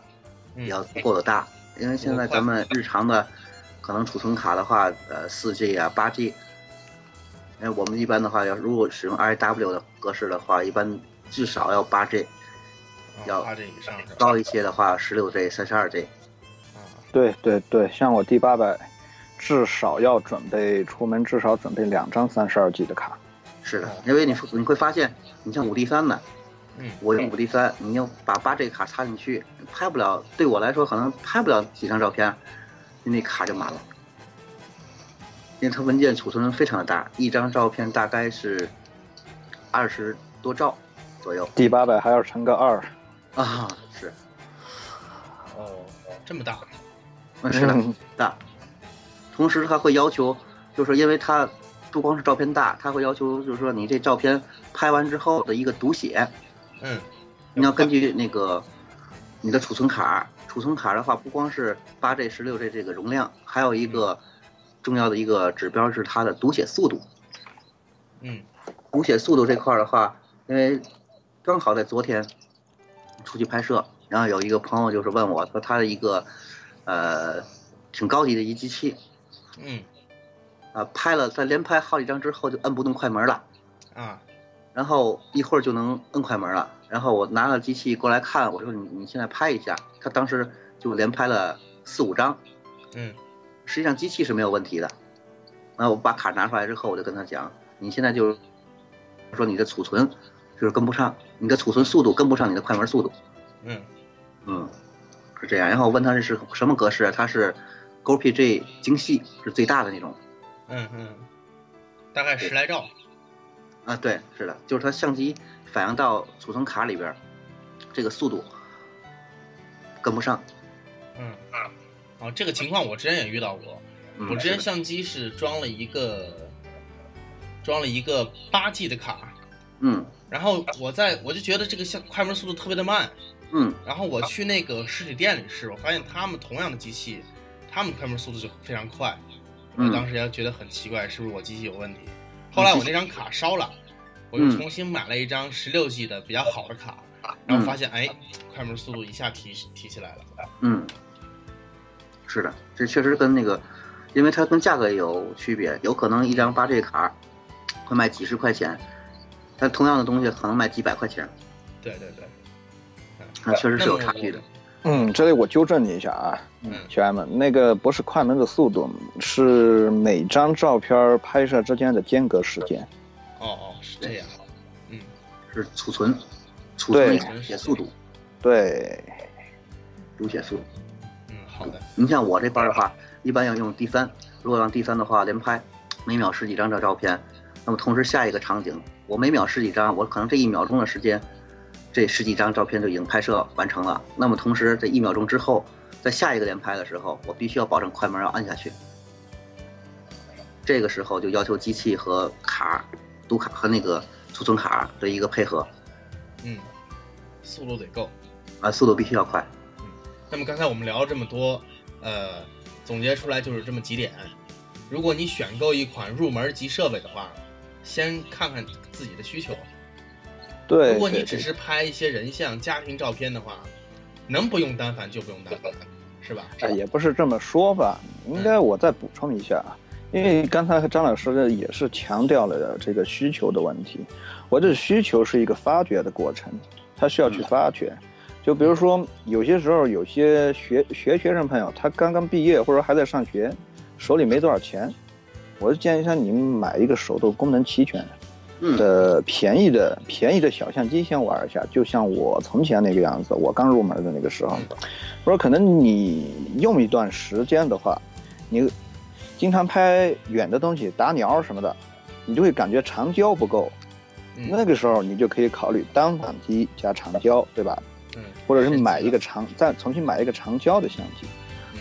也要足够的大，因为现在咱们日常的。可能储存卡的话，呃，四 G 啊，八 G。哎，我们一般的话，要如果使用 RAW 的格式的话，一般至少要八 G，要八 G 以上。高一些的话，十六 G、三十二 G。啊，对对对，像我 D 八百，至少要准备出门至少准备两张三十二 G 的卡。是的，因为你你会发现，你像五 D 三的，嗯，我用五 D 三，你要把八 G 卡插进去，拍不了。对我来说，可能拍不了几张照片。那卡就满了，因为它文件储存非常的大，一张照片大概是二十多兆左右。D 八百还要乘个二啊，是。哦，这么大？嗯，是的，大。同时，它会要求，就是因为它不光是照片大，它会要求，就是说你这照片拍完之后的一个读写，嗯，你要根据那个你的储存卡。储存卡的话，不光是八 G、十六 G 这个容量，还有一个重要的一个指标是它的读写速度。嗯，读写速度这块的话，因为刚好在昨天出去拍摄，然后有一个朋友就是问我说他的一个呃挺高级的一机器，嗯，啊拍了在连拍好几张之后就摁不动快门了，啊，然后一会儿就能摁快门了。然后我拿了机器过来看，我说你你现在拍一下，他当时就连拍了四五张，嗯，实际上机器是没有问题的。那我把卡拿出来之后，我就跟他讲，你现在就说你的储存就是跟不上，你的储存速度跟不上你的快门速度。嗯嗯，是这样。然后我问他这是什么格式，他是 GoPG 精细是最大的那种。嗯嗯，大概十来兆。啊，对，是的，就是它相机。反映到储存卡里边，这个速度跟不上。嗯哦，这个情况我之前也遇到过。我之前相机是装了一个装了一个八 G 的卡。嗯。然后我在我就觉得这个像快门速度特别的慢。嗯。然后我去那个实体店里试，我发现他们同样的机器，他们快门速度就非常快。我当时也觉得很奇怪，是不是我机器有问题？后来我那张卡烧了。我又重新买了一张十六 G 的比较好的卡，然后发现哎，快门速度一下提提起来了。嗯，是的，这确实跟那个，因为它跟价格也有区别，有可能一张八 G 卡会卖几十块钱，但同样的东西可能卖几百块钱。对对对，那确实是有差距的。嗯，这里我纠正你一下啊，嗯，小艾们，那个不是快门的速度，是每张照片拍摄之间的间隔时间。哦哦，是这样，嗯，是储存，储存写速度，对，读写速度，嗯好的。你像我这班的话，一般要用 D 三，如果让 D 三的话连拍，每秒十几张的照片，那么同时下一个场景，我每秒十几张，我可能这一秒钟的时间，这十几张照片就已经拍摄完成了。那么同时这一秒钟之后，在下一个连拍的时候，我必须要保证快门要按下去。这个时候就要求机器和卡、读卡和那个储存卡的一个配合，嗯，速度得够。啊，速度必须要快。嗯那么刚才我们聊了这么多，呃，总结出来就是这么几点。如果你选购一款入门级设备的话，先看看自己的需求。对，如果你只是拍一些人像、家庭照片的话，能不用单反就不用单反，是吧？哎，也不是这么说吧，应该我再补充一下啊，因为刚才张老师也是强调了这个需求的问题。我这需求是一个发掘的过程，他需要去发掘。就比如说，有些时候有些学学学生朋友，他刚刚毕业或者还在上学，手里没多少钱，我就建议他你买一个手动功能齐全嗯，的便宜的便宜的小相机先玩一下，就像我从前那个样子，我刚入门的那个时候，我说可能你用一段时间的话，你经常拍远的东西，打鸟什么的，你就会感觉长焦不够，嗯那个时候你就可以考虑单反机加长焦，对吧？嗯，或者是买一个长，再重新买一个长焦的相机。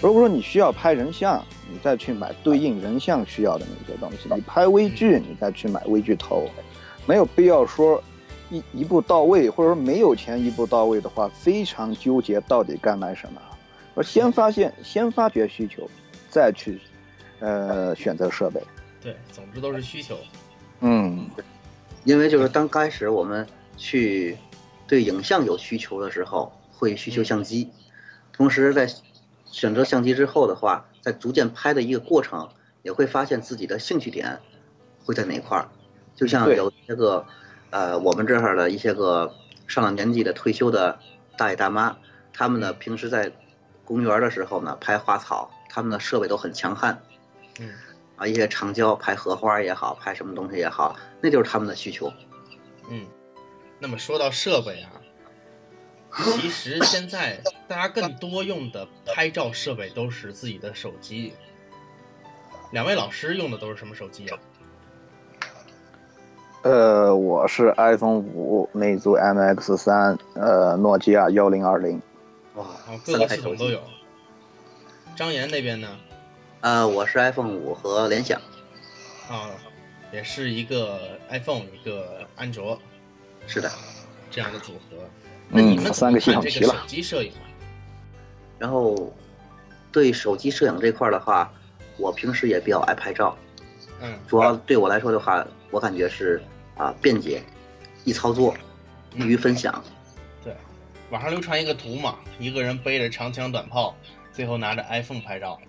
如果说你需要拍人像，你再去买对应人像需要的那些东西；你拍微距，你再去买微距头，没有必要说一一步到位，或者说没有钱一步到位的话，非常纠结到底该买什么。而先发现，先发掘需求，再去呃选择设备。对，总之都是需求。嗯，因为就是当开始我们去对影像有需求的时候，会需求相机，同时在选择相机之后的话，在逐渐拍的一个过程，也会发现自己的兴趣点会在哪块儿。就像有一些个，呃，我们这儿的一些个上了年纪的退休的大爷大妈，他们呢平时在公园的时候呢拍花草，他们的设备都很强悍，嗯啊，一些长焦拍荷花也好，拍什么东西也好，那就是他们的需求。嗯。那么说到设备啊，其实现在大家更多用的拍照设备都是自己的手机。两位老师用的都是什么手机啊？呃，我是 iPhone 五、魅族 MX 三，呃，诺基亚幺零二零。哇哦，各个系统都有。张岩那边呢？呃，我是 iPhone 五和联想，啊、也是一个 iPhone，一个安卓是的。这样的组合。那你们嗯三个系看这个手统齐了。机摄影啊？然后，对手机摄影这块的话，我平时也比较爱拍照，嗯主要对我来说的话，我感觉是啊便捷，易操作，易于分享。对，网上流传一个图嘛，一个人背着长枪短炮，最后拿着 iPhone 拍照。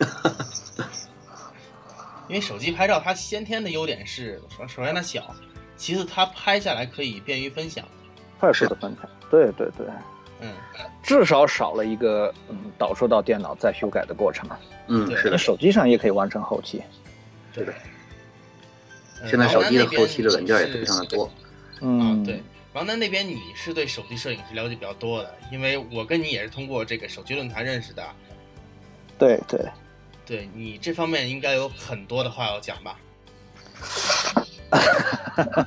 因为手机拍照它先天的优点是，首首先它小，其次它拍下来可以便于分享。快速的分享。对对对，嗯，至少少了一个嗯导出到电脑再修改的过程。嗯，对是的，手机上也可以完成后期。对的。呃现在手机的后期的软件也非常的多。啊嗯，，对，王丹那边你是对手机摄影是了解比较多的，因为我跟你也是通过这个手机论坛认识的。对对。对你这方面应该有很多的话要讲吧？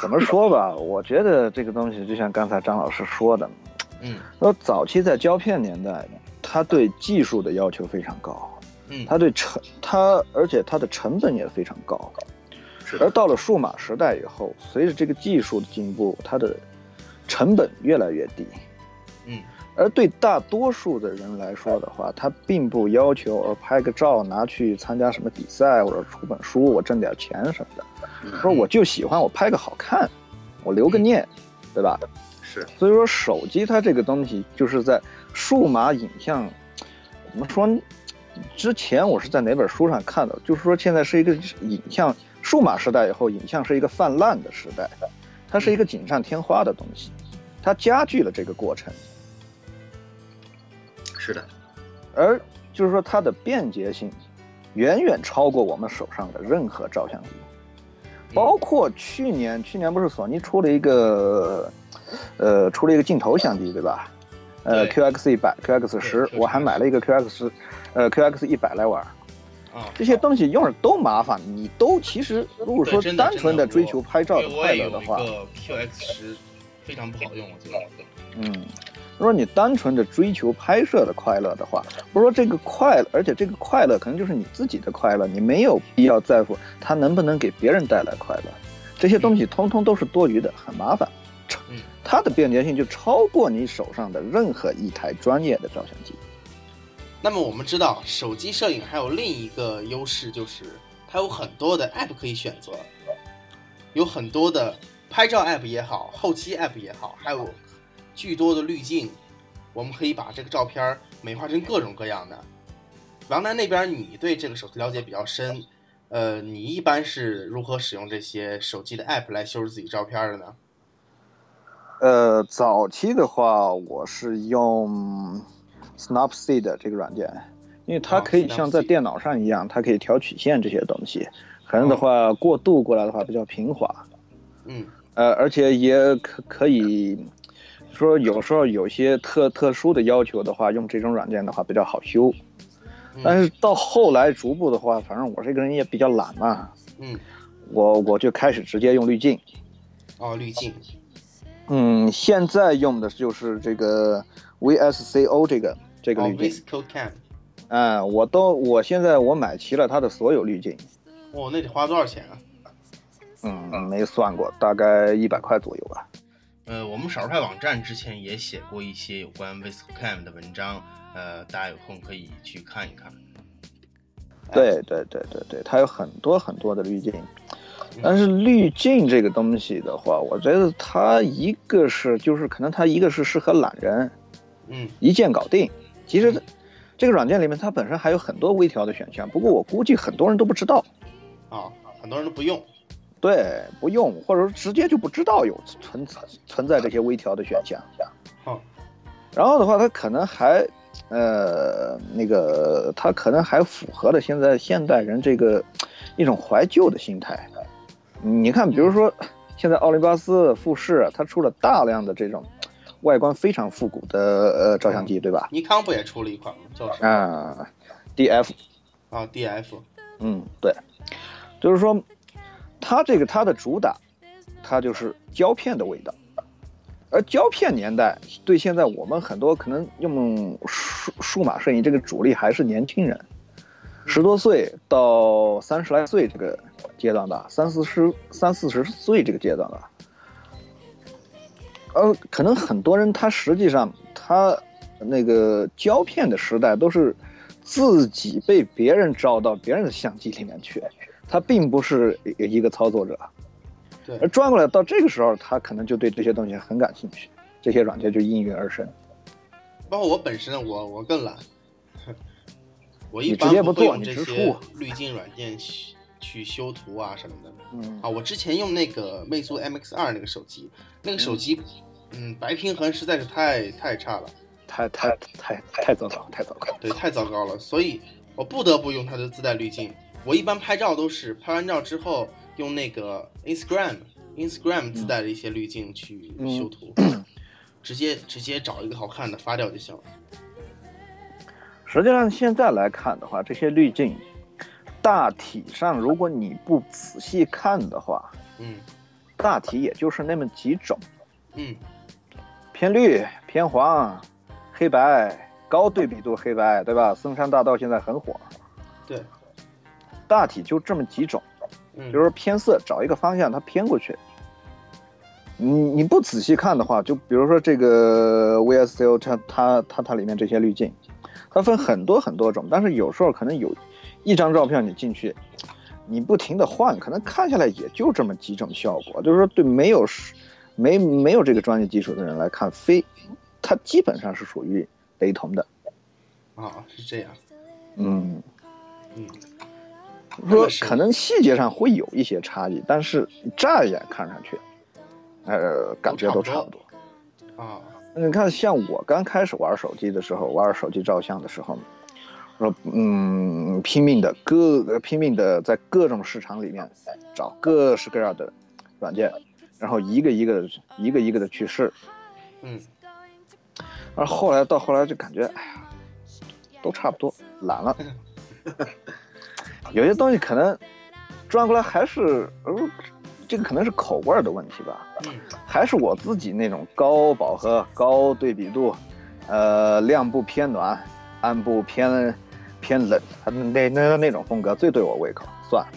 怎么说吧？我觉得这个东西就像刚才张老师说的，嗯说早期在胶片年代，它对技术的要求非常高，嗯，它对成它而且它的成本也非常高。是而到了数码时代以后，随着这个技术的进步，它的成本越来越低。嗯而对大多数的人来说的话，他并不要求我拍个照拿去参加什么比赛或者出本书，我挣点钱什么的。嗯，说我就喜欢我拍个好看，我留个念，对吧？是所以说手机它这个东西就是在数码影像，怎么说？之前我是在哪本书上看到，就是说现在是一个影像数码时代以后，影像是一个泛滥的时代，它是一个锦上添花的东西，它加剧了这个过程。是的，而就是说它的便捷性远远超过我们手上的任何照相机，包括去年，去年不是索尼出了一个，呃，出了一个镜头相机，对吧？呃，QX 一百、QX 十，我还买了一个 QX，呃，QX 一百来玩。啊，这些东西用着都麻烦，你都其实如果说单纯的追求拍照的快乐的话，一个 QX 十，非常不好用，我觉得。嗯，如果你单纯的追求拍摄的快乐的话，不是说这个快乐，而且这个快乐可能就是你自己的快乐，你没有必要在乎它能不能给别人带来快乐，这些东西通通都是多余的，很麻烦。嗯，它的便捷性就超过你手上的任何一台专业的照相机。那么我们知道，手机摄影还有另一个优势，就是它有很多的 App 可以选择，有很多的拍照 App 也好，后期 App 也好，还有巨多的滤镜，我们可以把这个照片美化成各种各样的。王楠那边，你对这个手机了解比较深，呃，你一般是如何使用这些手机的 App 来修饰自己照片的呢？呃，早期的话，我是用 Snapseed 这个软件，因为它哦可以像在电脑上一样，它可以调曲线这些东西，可能的话过渡过来的话比较平滑，嗯呃，而且也可可以说有时候有些特特殊的要求的话，用这种软件的话比较好修。嗯但是到后来逐步的话，反正我这个人也比较懒嘛，嗯，我我就开始直接用滤镜。哦，滤镜，嗯，现在用的就是这个 VSCO 这个这个哦滤镜。，Visco Cam，嗯，我都我现在我买齐了它的所有滤镜。哦，那得花多少钱啊？嗯，没算过，大概一百块左右吧。呃，我们少数派网站之前也写过一些有关 ViscoCam 的文章，呃，大家有空可以去看一看。对对对对对，它有很多很多的滤镜，但是滤镜这个东西的话，我觉得它一个是就是可能它一个是适合懒人，嗯一键搞定。其实这个软件里面它本身还有很多微调的选项，不过我估计很多人都不知道。啊，很多人都不用。对，不用，或者说直接就不知道有存存在这些微调的选项。好，然后的话，它可能还，呃，那个它可能还符合了现在现代人这个一种怀旧的心态。你看，比如说现在奥林巴斯、富士，它出了大量的这种外观非常复古的呃照相机，对吧？尼康不也出了一款吗？叫什么？啊，DF，啊，DF。嗯，对，就是说，它这个它的主打，它就是胶片的味道。而胶片年代对现在我们很多可能用数数码摄影这个主力还是年轻人，十多岁到三十来岁这个阶段吧，三四十三四十岁这个阶段吧。呃，可能很多人他实际上他那个胶片的时代都是自己被别人照到别人的相机里面去，他并不是一个操作者。对而转过来到这个时候，他可能就对这些东西很感兴趣，这些软件就应运而生。包括我本身，我我更懒，我一般不做会用这些滤镜软件去去修图啊什么的。嗯啊，我之前用那个魅族 MX 二那个手机，那个手机，嗯，白平衡实在是太太差了，太太太太糟糕，太糟糕。对，太糟糕了，所以我不得不用它的自带滤镜。我一般拍照都是拍完照之后用那个 Instagram Instagram 自带的一些滤镜去嗯修图，直接直接找一个好看的发掉就行了。实际上现在来看的话，这些滤镜大体上，如果你不仔细看的话，嗯。大体也就是那么几种，嗯。偏绿、偏黄、黑白、高对比度黑白，对吧？森山大道现在很火，对，大体就这么几种。嗯，比如说偏色，找一个方向它偏过去。你你不仔细看的话，就比如说这个 VSCO 它它它它里面这些滤镜，它分很多很多种，但是有时候可能有一张照片你进去，你不停的换，可能看下来也就这么几种效果。就是说对没有没没有这个专业基础的人来看，非它基本上是属于雷同的。啊是这样，嗯，嗯说可能细节上会有一些差异，但是乍一眼看上去，呃，感觉都差不多。啊你看，像我刚开始玩手机的时候，玩手机照相的时候，说嗯，拼命的各拼命的在各种市场里面找各式各样的软件，然后一个一个一个一个的去试，嗯而后来到后来就感觉，哎呀，都差不多，懒了。有些东西可能转过来还是，呃，这个可能是口味儿的问题吧。嗯还是我自己那种高饱和、高对比度，呃，亮部偏暖，暗部偏偏冷，那那那种风格最对我胃口。算了，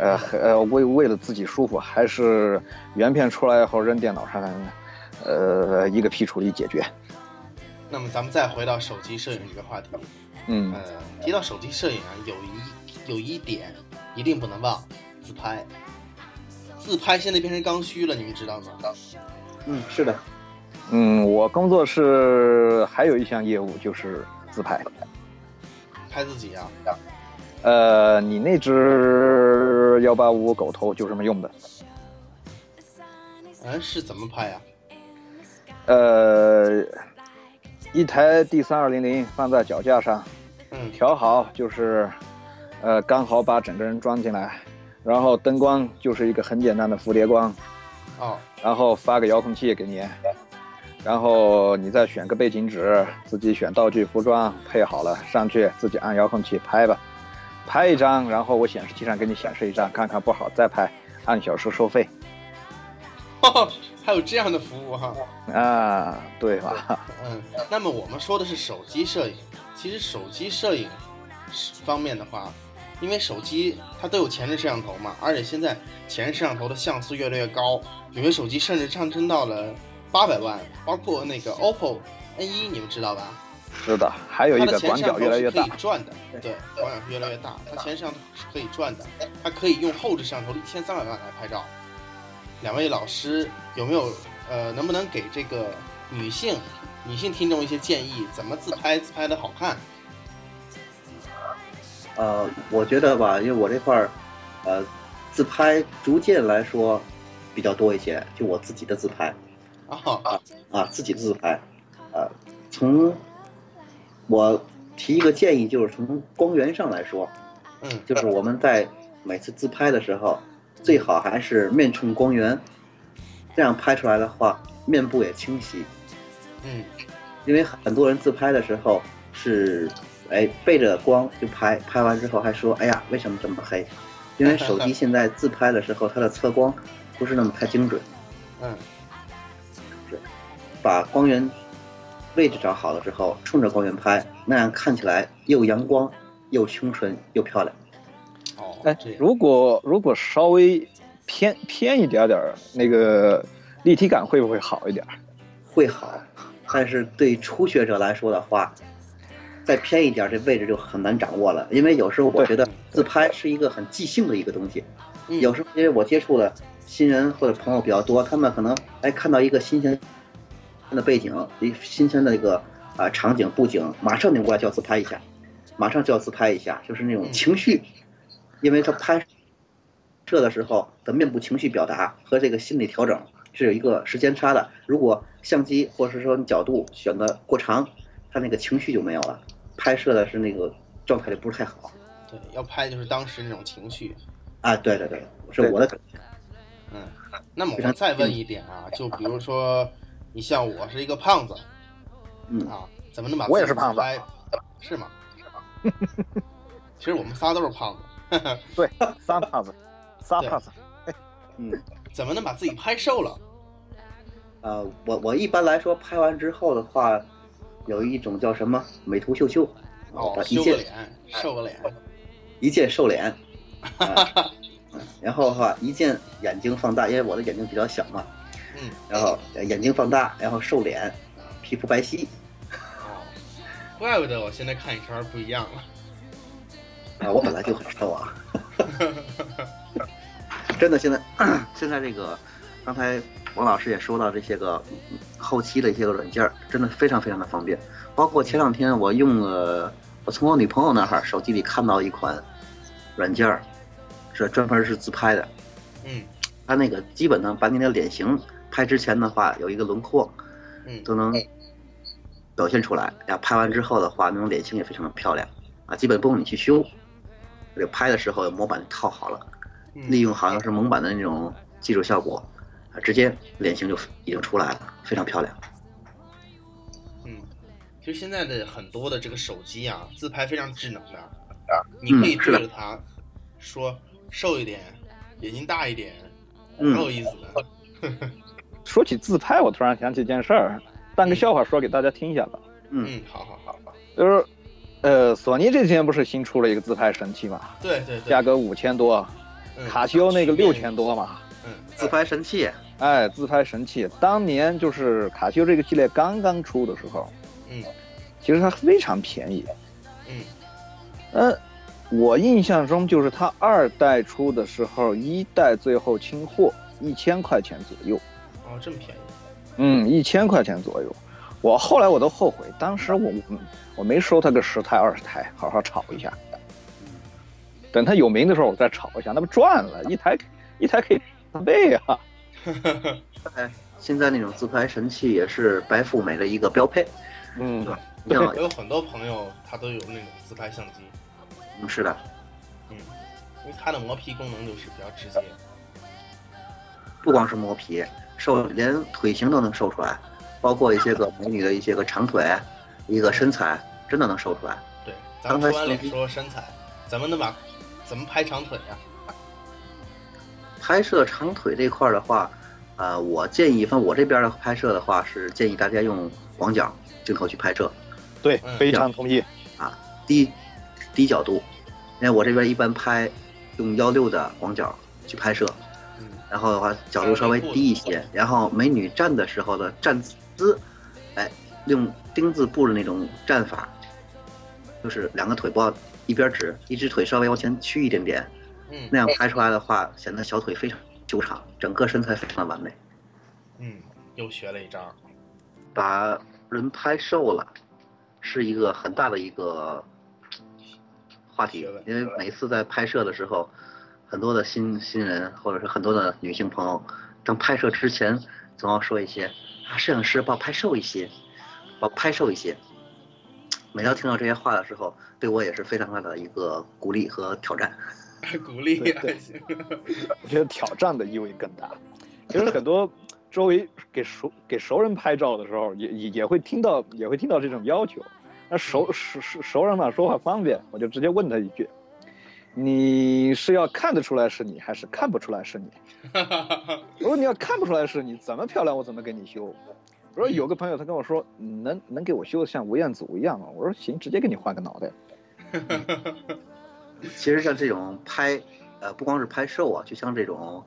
呃呃，为为了自己舒服，还是原片出来以后扔电脑上，呃，一个批处理解决。那么咱们再回到手机摄影这个话题，嗯呃，提到手机摄影啊，有一有一点一定不能忘，自拍。自拍现在变成刚需了，你们知道吗？嗯，是的，嗯，我工作室还有一项业务就是自拍。拍自己啊，呃，你那只幺八五狗头就这么用的。嗯，是怎么拍呀、呃，一台 D 三二零零放在脚架上，嗯调好就是，呃，刚好把整个人装进来，然后灯光就是一个很简单的蝴蝶光，哦，然后发个遥控器给你，然后你再选个背景纸，自己选道具、服装配好了上去，自己按遥控器拍吧，拍一张，然后我显示器上给你显示一张，看看不好再拍，按小时收费还有这样的服务哈。啊，对吧？嗯，那么我们说的是手机摄影，其实手机摄影方面的话，因为手机它都有前置摄像头嘛，而且现在前置摄像头的像素越来越高，有些手机甚至上升到了八百万，包括那个 OPPO N1，你们知道吧？是的，还有一它的个广前摄像头角越来越大是可以，转的，对，广角是越来越大，它前摄像头是可以转的，它可以用后置摄像头一千三百万来拍照。两位老师有没有呃，能不能给这个女性女性听众一些建议，怎么自拍自拍的好看？呃，我觉得吧，因为我这块儿，呃，自拍逐渐来说比较多一些，就我自己的自拍啊，啊，自己的自拍，呃，从我提一个建议，就是从光源上来说，嗯就是我们在每次自拍的时候，最好还是面冲光源，这样拍出来的话，面部也清晰。嗯因为很多人自拍的时候是，哎，背着光就拍，拍完之后还说，哎呀，为什么这么黑？因为手机现在自拍的时候，它的测光不是那么太精准，嗯把光源位置找好了之后，冲着光源拍，那样看起来又阳光又清纯又漂亮。哦，哎如果如果稍微偏偏一点点儿，那个立体感会不会好一点儿？会好，但是对初学者来说的话，再偏一点，这位置就很难掌握了。因为有时候我觉得自拍是一个很即兴的一个东西，嗯有时候因为我接触的新人或者朋友比较多，他们可能哎看到一个新鲜的背景，一新鲜的一个啊、场景布景，马上拧过来就要自拍一下，马上就要自拍一下，就是那种嗯情绪，因为他拍摄的时候的面部情绪表达和这个心理调整是有一个时间差的。如果相机或者是说你角度选的过长，他那个情绪就没有了，拍摄的是那个状态就不是太好。对，要拍就是当时那种情绪。啊，对对对，是我的感觉。嗯，那么我再问一点啊，就比如说，你像我是一个胖子嗯，啊，怎么能把我也自己是胖子拍？是吗？其实我们仨都是胖子，对，仨胖子，仨对胖子。嗯，怎么能把自己拍瘦了？呃，我我一般来说拍完之后的话，有一种叫什么美图秀秀，哦把，一键瘦个脸。一键瘦脸，啊嗯然后的话一键眼睛放大，因为我的眼睛比较小嘛，嗯，然后呃眼睛放大，然后瘦脸，皮肤白皙，哦，怪不得我现在看你时候不一样了。啊，我本来就很瘦啊，真的现在 现在这个，刚才王老师也说到这些个嗯后期的一些个软件儿，真的非常非常的方便。包括前两天我用了，我从我女朋友那儿手机里看到一款软件儿，是专门是自拍的。嗯它那个基本上把你的脸型拍之前的话有一个轮廓嗯都能表现出来，然后拍完之后的话，那种脸型也非常的漂亮啊，基本不用你去修。就拍的时候有模板套好了，利嗯，用好像是蒙版的那种技术效果，啊，直接脸型就已经出来了，非常漂亮。嗯，其实现在的很多的这个手机啊，自拍非常智能的啊，你可以对着它说瘦一点，眼睛大一点，嗯很有意思的。说起自拍，我突然想起一件事儿，当个笑话说给大家听一下吧。嗯嗯，好好好，就是，呃，索尼这几天不是新出了一个自拍神器嘛，对对对，价格五千多，嗯卡西欧那个六千，多嘛。嗯，自拍神器，哎，自拍神器，当年就是卡西欧这个系列刚刚出的时候，嗯其实它非常便宜。嗯呃，我印象中就是它二代出的时候，一代最后清货一千块钱左右。哦，这么便宜，嗯，一千块钱左右。我后来我都后悔，当时我嗯我没收它个十台二十台，好好炒一下。等它有名的时候，我再炒一下，那不赚了？一台一台可以翻倍啊！哎，现在那种自拍神器也是白富美的一个标配。嗯，你像我有很多朋友他都有那种自拍相机，嗯，是的，嗯，因为它的磨皮功能就是比较直接，不光是磨皮，瘦连腿型都能瘦出来，包括一些个美女的一些个长腿，一个身材，真的能瘦出来。对，咱们说完脸说身材，咱们能把怎么拍长腿呀、拍摄长腿这块儿的话，呃，我建议，反正我这边的拍摄的话是建议大家用广角镜头去拍摄，对嗯，非常同意。啊。低低角度，因为我这边一般拍用幺六的广角去拍摄，嗯然后的话角度稍微低一些，然后美女站的时候的站姿，哎，用丁字步的那种站法，就是两个腿不要一边直，一只腿稍微往前屈一点点，嗯。那样拍出来的话，显得小腿非常修长，整个身材非常的完美，嗯，又学了一招，把人拍瘦了，是一个很大的一个话题，因为每次在拍摄的时候，很多的新新人或者是很多的女性朋友，当拍摄之前总要说一些啊，摄影师把我拍瘦一些，把我拍瘦一些。每当听到这些话的时候，对我也是非常大的一个鼓励和挑战。鼓励对我觉得挑战的意味更大。其实很多周围给熟给熟人拍照的时候，也也也会听到也会听到这种要求。那熟熟熟熟人嘛，说话方便，我就直接问他一句：“你是要看得出来是你，还是看不出来是你？”如果你要看不出来是你，怎么漂亮我怎么给你修。我说有个朋友他跟我说，能能给我修的像吴彦祖一样吗？我说行，直接给你换个脑袋。其实像这种拍，呃，不光是拍瘦啊，就像这种，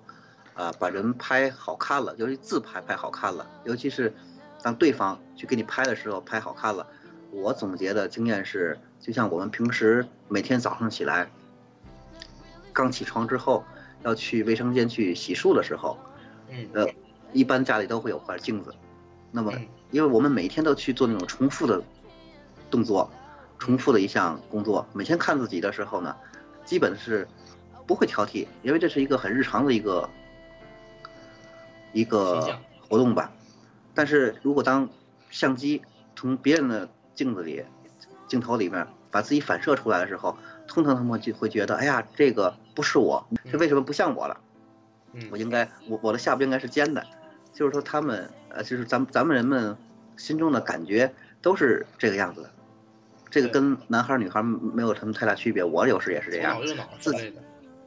呃，把人拍好看了，尤其自拍拍好看了，尤其是当对方去给你拍的时候拍好看了，我总结的经验是，就像我们平时每天早上起来，刚起床之后要去卫生间去洗漱的时候，嗯呃，一般家里都会有块镜子，那么嗯。因为我们每天都去做那种重复的动作，重复的一项工作，每天看自己的时候呢，基本是不会挑剔，因为这是一个很日常的一个一个活动吧。但是如果当相机从别人的镜子里、镜头里面把自己反射出来的时候，通常他们就会觉得，哎呀，这个不是我，这为什么不像我了？嗯我应该我我的下巴应该是尖的，就是说他们呃，就是咱们咱们人们心中的感觉都是这个样子的，这个跟男孩儿女孩儿没有什么太大区别。我有时也是这样左脑右脑之类的，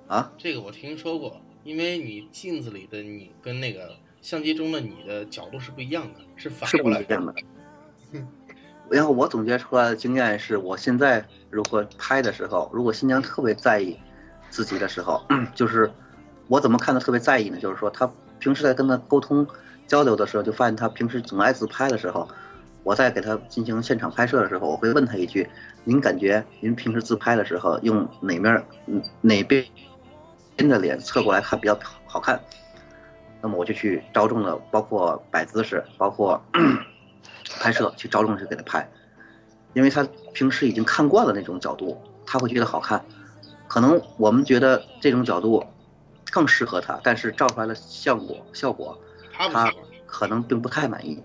啊，这个我听说过，因为你镜子里的你跟那个相机中的你的角度是不一样的，是反是过来不一样的。然后我总结出来的经验是，我现在如果拍的时候，如果新娘特别在意自己的时候，就是我怎么看她特别在意呢？就是说她平时在跟她沟通交流的时候，就发现她平时总爱自拍的时候，我在给他进行现场拍摄的时候，我会问他一句：“您感觉您平时自拍的时候用哪面哪边边的脸侧过来看比较好看？”那么我就去着重的，包括摆姿势，包括 拍摄，去着重去给他拍，因为他平时已经看惯了那种角度，他会觉得好看。可能我们觉得这种角度更适合他，但是照出来的效果效果他。可能并不太满意。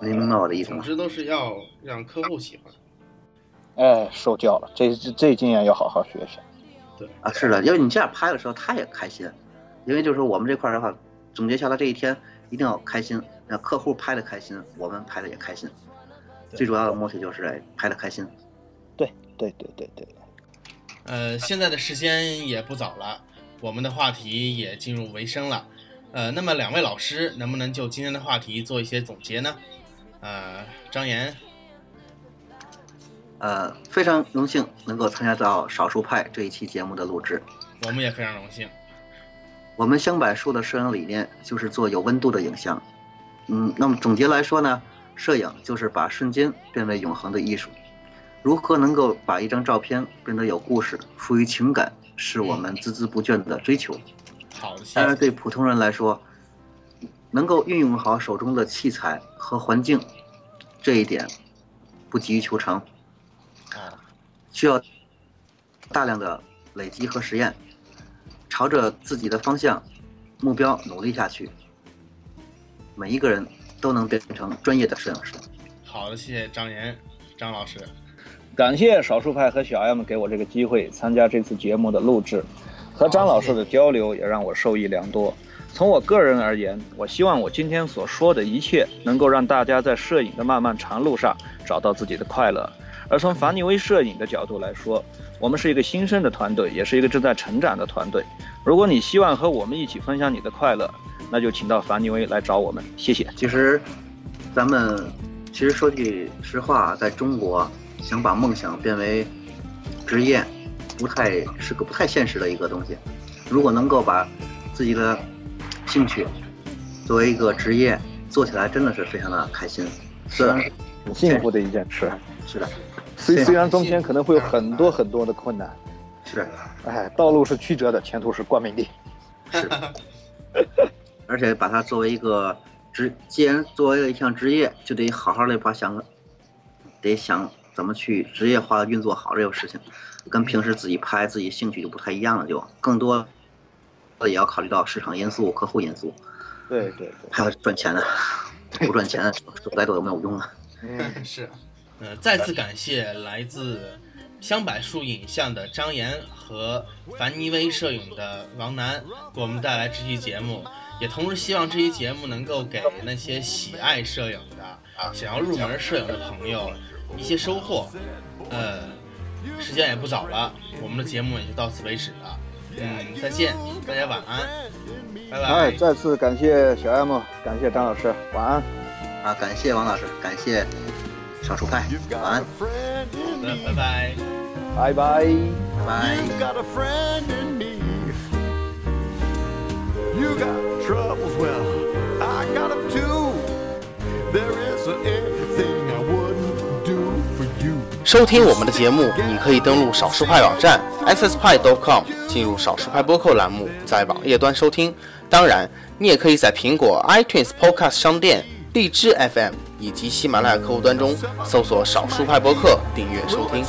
您明白我的意思吗？总之都是要让客户喜欢。哎，受教了，这这这经验要好好学学。啊，是的，因为你这样拍的时候，他也开心，因为就是说我们这块的话，总结下来这一天，一定要开心，让客户拍的开心，我们拍的也开心。最主要的目的就是哎拍的开心。对对对对对。呃，现在的时间也不早了，我们的话题也进入尾声了。呃，那么两位老师能不能就今天的话题做一些总结呢？呃，张岩。呃，非常荣幸能够参加到《少数派》这一期节目的录制。我们也非常荣幸。我们香柏树的摄影理念就是做有温度的影像。嗯，那么总结来说呢，摄影就是把瞬间变为永恒的艺术。如何能够把一张照片变得有故事、富于情感，是我们孜孜不倦的追求。好的。当然，对普通人来说，能够运用好手中的器材和环境，这一点不急于求成。需要大量的累积和实验，朝着自己的方向、目标努力下去，每一个人都能变成专业的摄影师。好的，谢谢张岩张老师，感谢少数派和小 M 给我这个机会参加这次节目的录制，和张老师的交流也让我受益良多。从我个人而言，我希望我今天所说的一切能够让大家在摄影的漫漫长路上找到自己的快乐。而从凡尼威摄影的角度来说，我们是一个新生的团队，也是一个正在成长的团队。如果你希望和我们一起分享你的快乐，那就请到凡尼威来找我们。谢谢。其实，咱们其实说句实话，在中国想把梦想变为职业，不太是个不太现实的一个东西。如果能够把自己的兴趣作为一个职业做起来，真的是非常的开心，是很幸福的一件事。是的。虽虽然中间可能会有很多很多的困难，是，哎，道路是曲折的，前途是光明的，是，而且把它作为一个职，既然作为一项职业，就得好好的把想，得想怎么去职业化的运作好这个事情，跟平时自己拍自己兴趣就不太一样了，就更多，也要考虑到市场因素、客户因素，对对，还要赚钱的，不赚钱说再多有没有用啊？嗯，是。呃，再次感谢来自香柏树影像的张岩和凡妮威摄影的王楠给我们带来这期节目，也同时希望这期节目能够给那些喜爱摄影的、想要入门摄影的朋友一些收获。呃，时间也不早了，我们的节目也就到此为止了。嗯，再见，大家晚安，拜拜。哎，再次感谢小 M，感谢张老师，晚安。啊，感谢王老师，感谢。少数派，晚安。好的，拜拜，拜拜，拜。收听我们的节目，你可以登录少数派网站 sspy.com 进入少数派播客栏目，在网页端收听。当然，你也可以在苹果 iTunes Podcast 商店、荔枝 FM 以及喜马拉雅客户端中搜索少数派播客订阅收听。